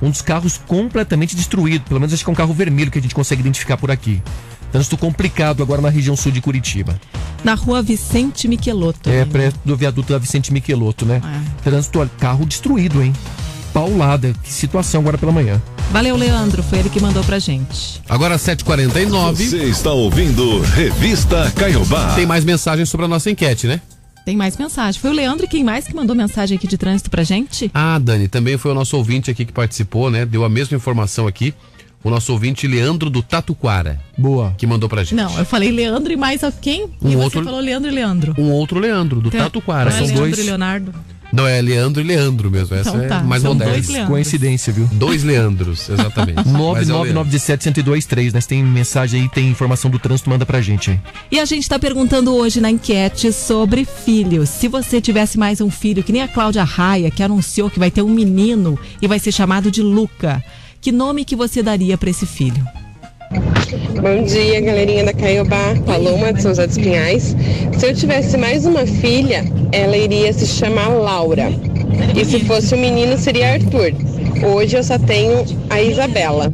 Um dos carros completamente destruído. Pelo menos acho que é um carro vermelho que a gente consegue identificar por aqui. Trânsito complicado agora na região sul de Curitiba. Na rua Vicente Michelotto. É, perto do viaduto da Vicente Michelotto, né? Trânsito, olha, carro destruído, hein? Paulada. Que situação agora pela manhã. Valeu, Leandro. Foi ele que mandou pra gente. Agora 7h49. Você está ouvindo Revista Caiobá. Tem mais mensagens sobre a nossa enquete, né? Tem mais mensagem. Foi o Leandro e quem mais que mandou mensagem aqui de trânsito pra gente? Ah, Dani, também foi o nosso ouvinte aqui que participou, né? Deu a mesma informação aqui. O nosso ouvinte Leandro do Tatuquara. Boa. Que mandou pra gente. Não, eu falei Leandro e mais a quem? Um e você outro- falou Leandro e Leandro. Um outro Leandro, do Tem- Tatuquara. não é São Leandro dois. e Leonardo. Não, é Leandro e Leandro mesmo. Essa Então tá, é mais são moderna. dois Leandros. Coincidência, viu? Dois Leandros, exatamente. (laughs) Mas é o Leandro. 99917-1023, né? Se tem mensagem aí, tem informação do trânsito, manda pra gente aí. E a gente tá perguntando hoje na enquete sobre filhos. Se você tivesse mais um filho, que nem a Cláudia Raia, que anunciou que vai ter um menino e vai ser chamado de Luca, que nome que você daria pra esse filho? Bom dia, galerinha da Caiobá, Paloma de São José dos Pinhais. Se eu tivesse mais uma filha, ela iria se chamar Laura. E se fosse um menino, seria Arthur. Hoje eu só tenho a Isabela.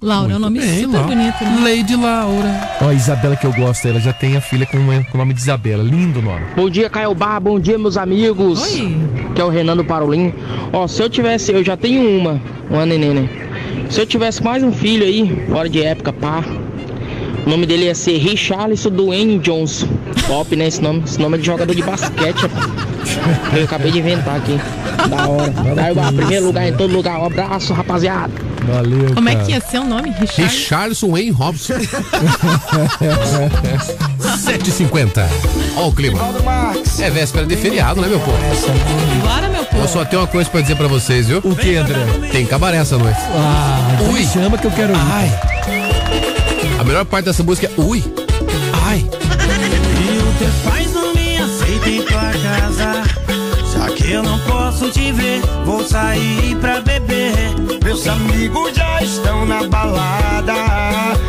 Laura é um nome super bonito, né? Lady Laura. Ó, a Isabela que eu gosto, ela já tem a filha com, com o nome de Isabela. Lindo nome. Bom dia, Caiobá. Bom dia, meus amigos. Oi. Que é o Renan do Parolim. Ó, se eu tivesse, eu já tenho uma, uma neném, né? Se eu tivesse mais um filho aí, fora de época, pá. O nome dele ia ser Richarlison Dwayne Johnson. Top, né? Esse nome. Esse nome é de jogador de basquete. Eu acabei de inventar aqui. Da hora. Primeiro lugar em todo lugar. Um abraço, rapaziada. Valeu. Como é que ia ser o nome? Richard? Richardson Wayne Robson. (laughs) 7h50. Ó o clima. É véspera de feriado, né, meu povo? Bora, meu povo. Eu só tenho uma coisa pra dizer pra vocês, viu? O que, André? Tem cabaré essa noite. Ah, então Ui. chama que eu quero ir. Ai. A melhor parte dessa música é Ui. Ai. E os teus pais não me aceitam em tua casa. Já que eu não posso te ver, vou sair pra beber. Meus amigos já estão na balada.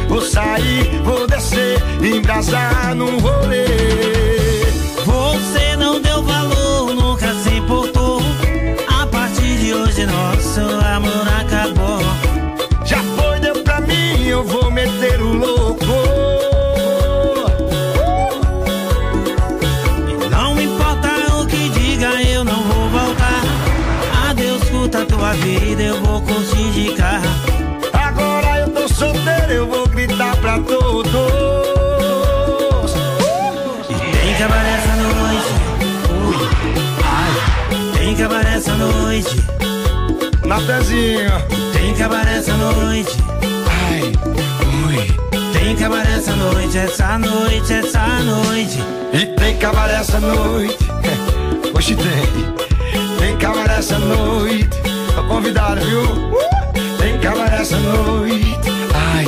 Vou sair, vou descer, embrasar num rolê. Você não deu valor, nunca se importou. A partir de hoje, nosso amor acabou. Já foi, deu pra mim, eu vou meter o louco. Vida, eu vou curtir de carro. Agora eu tô solteiro, eu vou gritar pra todos. E tem cabaré essa noite. Ui, ai. Tem cabaré essa noite. Natanzinho. Tem cabaré essa noite. Ai, ui. Tem cabaré essa noite, essa noite, essa noite. E tem cabaré essa noite. (laughs) Hoje tem. Tem cabaré essa noite. Tô convidado, viu? Tem cabaré essa noite. Ai,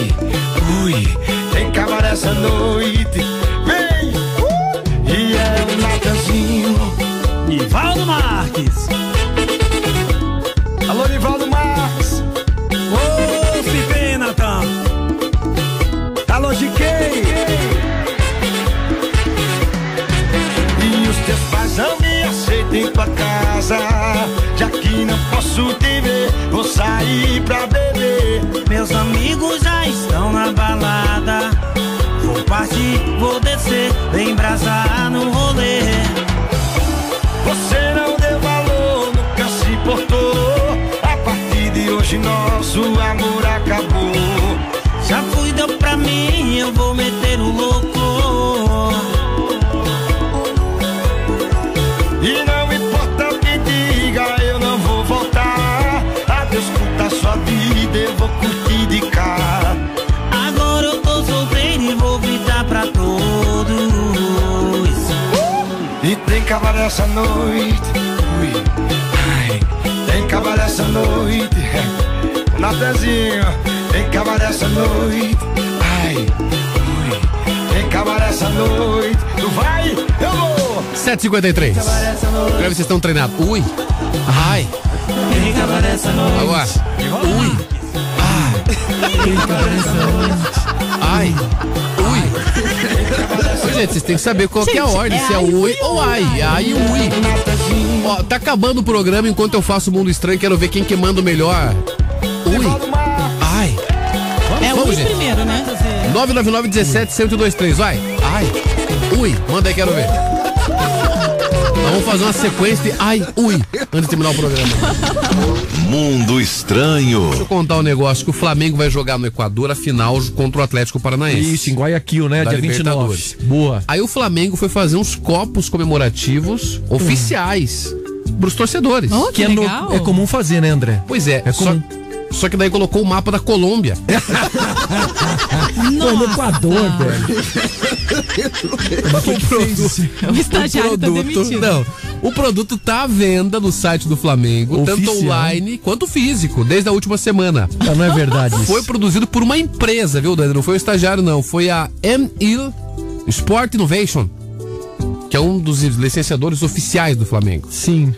ui. Tem cabaré essa noite. Vem! E é o Natanzinho. Nivaldo Marques. Me aceitam em tua casa. Já que não posso te ver, vou sair pra beber. Meus amigos já estão na balada. Vou partir, vou descer, vem embrasar no rolê. Você não deu valor, nunca se importou. A partir de hoje, nosso amor acabou. Já fui, deu pra mim, eu vou meter o louco. Que acabar essa noite. Ui, ai, tem que acabar essa noite. Natezinho, tem que acabar essa noite. Ai, ui, tem que acabar essa noite. Tu vai, eu vou. 7h53. Quero ver se vocês estão treinados. Ui. Ai. Tem que acabar essa noite. Agora. Ui. Ai. Ui. Ô, gente, vocês têm que saber qual que é a Gente, ordem, é se é ui ou ai. Ai e ui. Ó, tá acabando o programa enquanto eu faço o Mundo Estranho, quero ver quem que manda o melhor. Ui. Ai. É o Vamos, Ui gente. primeiro, né? 999 17 1023, vai. Ai. Ui. Manda aí, quero ver. Nós vamos fazer uma sequência de ai, ui, antes de terminar o programa. Mundo Estranho. Deixa eu contar um negócio que o Flamengo vai jogar no Equador a final contra o Atlético Paranaense. Isso, em Guayaquil, né? Da dia 29. Libertadores. Boa. Aí o Flamengo foi fazer uns copos comemorativos oficiais pros torcedores. Oh, que Que é no- legal. é comum fazer, né, André? Pois é, É só, comum. só que daí colocou o mapa da Colômbia. (laughs) Foi no Equador, velho. (laughs) o produto, O estagiário tá demitido. Não, o produto tá à venda no site do Flamengo, tanto Oficial. online quanto físico, desde a última semana. Ah, não é verdade (laughs) isso. Foi produzido por uma empresa, viu, Dani? Não foi o estagiário, não. Foi a M.I.L. Sport Innovation, que é um dos licenciadores oficiais do Flamengo. Sim.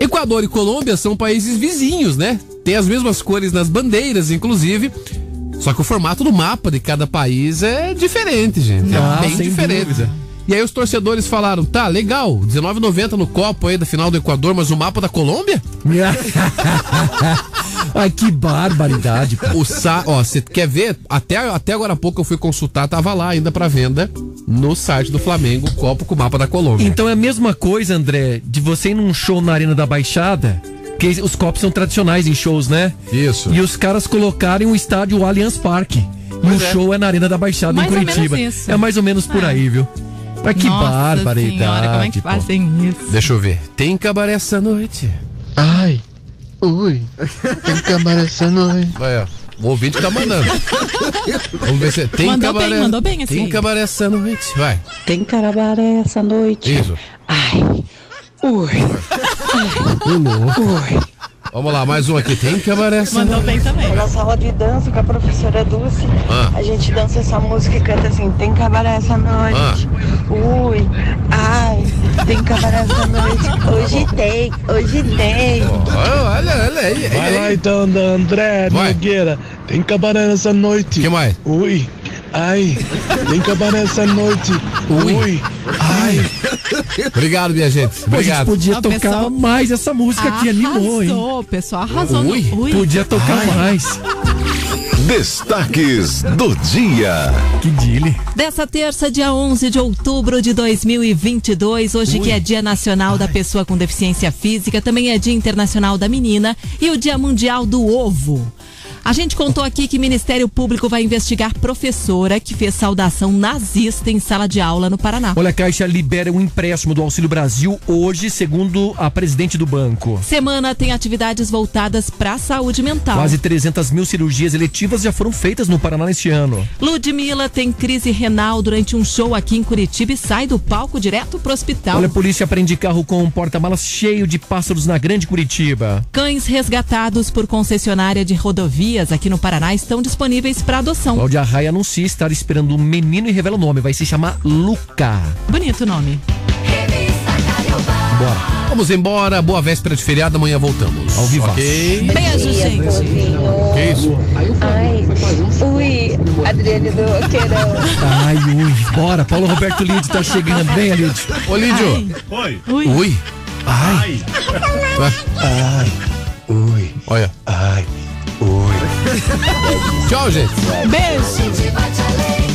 Equador e Colômbia são países vizinhos, né? Tem as mesmas cores nas bandeiras, inclusive. Só que o formato do mapa de cada país é diferente, gente. Ah, é bem diferente. dúvida. E aí os torcedores falaram: tá, legal, R$19,90 no copo aí da final do Equador, mas o mapa da Colômbia? (laughs) Ai, que barbaridade, pô. O sa ó, você quer ver? Até, até agora há pouco eu fui consultar, tava lá ainda pra venda no site do Flamengo, o copo com o mapa da Colômbia. Então é a mesma coisa, André, de você ir num show na Arena da Baixada, que os copos são tradicionais em shows, né? Isso. E os caras colocarem o estádio Allianz Parque. E o é. show é na Arena da Baixada, Mais em ou Curitiba. menos isso. É mais ou menos por É. aí, viu? Mas que Nossa barbaridade. senhora, como é que pô. fazem isso? Deixa eu ver. Tem cabaré essa noite? Ai, ui, tem que acabar essa noite. Vai, ó. O ouvinte tá mandando. Vamos ver se tem Mandou bem, cabaré. mandou bem, assim. Tem cabaré essa noite. Vai. Tem carabaré essa noite. Isso. Ai. Ui. Ui. Vamos lá, mais um aqui. Tem cabaré essa Mandou noite. bem também. Na sala de dança com a professora Dulce, Ah. a gente dança essa música e canta assim, tem cabaré essa noite. Ui, ai, tem cabaré essa noite. Hoje tem, hoje tem. Olha, olha aí. Vai lá então, André Nogueira. Tem cabaré nessa noite. que mais? Ui, ai, tem cabaré essa noite. Ui, ai. Obrigado, minha gente. Pô, a gente Obrigado. podia Não, tocar pessoal- mais essa música aqui, animou, hein? Arrasou, pessoal arrasou Ui, no Ui. Podia tocar mais. Destaques do dia. Que dile. Dessa terça, dia 11 de outubro de 2022, hoje que é Dia Nacional da Pessoa com Deficiência Física, também é Dia Internacional da Menina e o Dia Mundial do Ovo. A gente contou aqui que o Ministério Público vai investigar professora que fez saudação nazista em sala de aula no Paraná. Olha, a Caixa libera um empréstimo do Auxílio Brasil hoje, segundo a presidente do banco. Semana tem atividades voltadas para a saúde mental. Quase 300 mil cirurgias eletivas já foram feitas no Paraná neste ano. Ludmilla tem crise renal durante um show aqui em Curitiba e sai do palco direto pro hospital. Olha, a polícia prende carro com um porta-malas cheio de pássaros na Grande Curitiba. Cães resgatados por concessionária de aqui no Paraná estão disponíveis para adoção. Cláudia Raia anuncia estar esperando um menino e revela o nome. Vai se chamar Luca. Bonito nome. Bora. Vamos embora. Boa véspera de feriado. Amanhã voltamos. Ao vivo. Ok. Beijo, gente. Que isso? Ai, ui, Adriane do Roqueirão. Ai, ui. Bora. Paulo Roberto Lídio tá chegando. Vem, Lídio. Ô, Lídio. Oi. Ui. Ui. Ai. Ai. Ui. Olha. Ai. Ui. Tchau, gente. Beijo.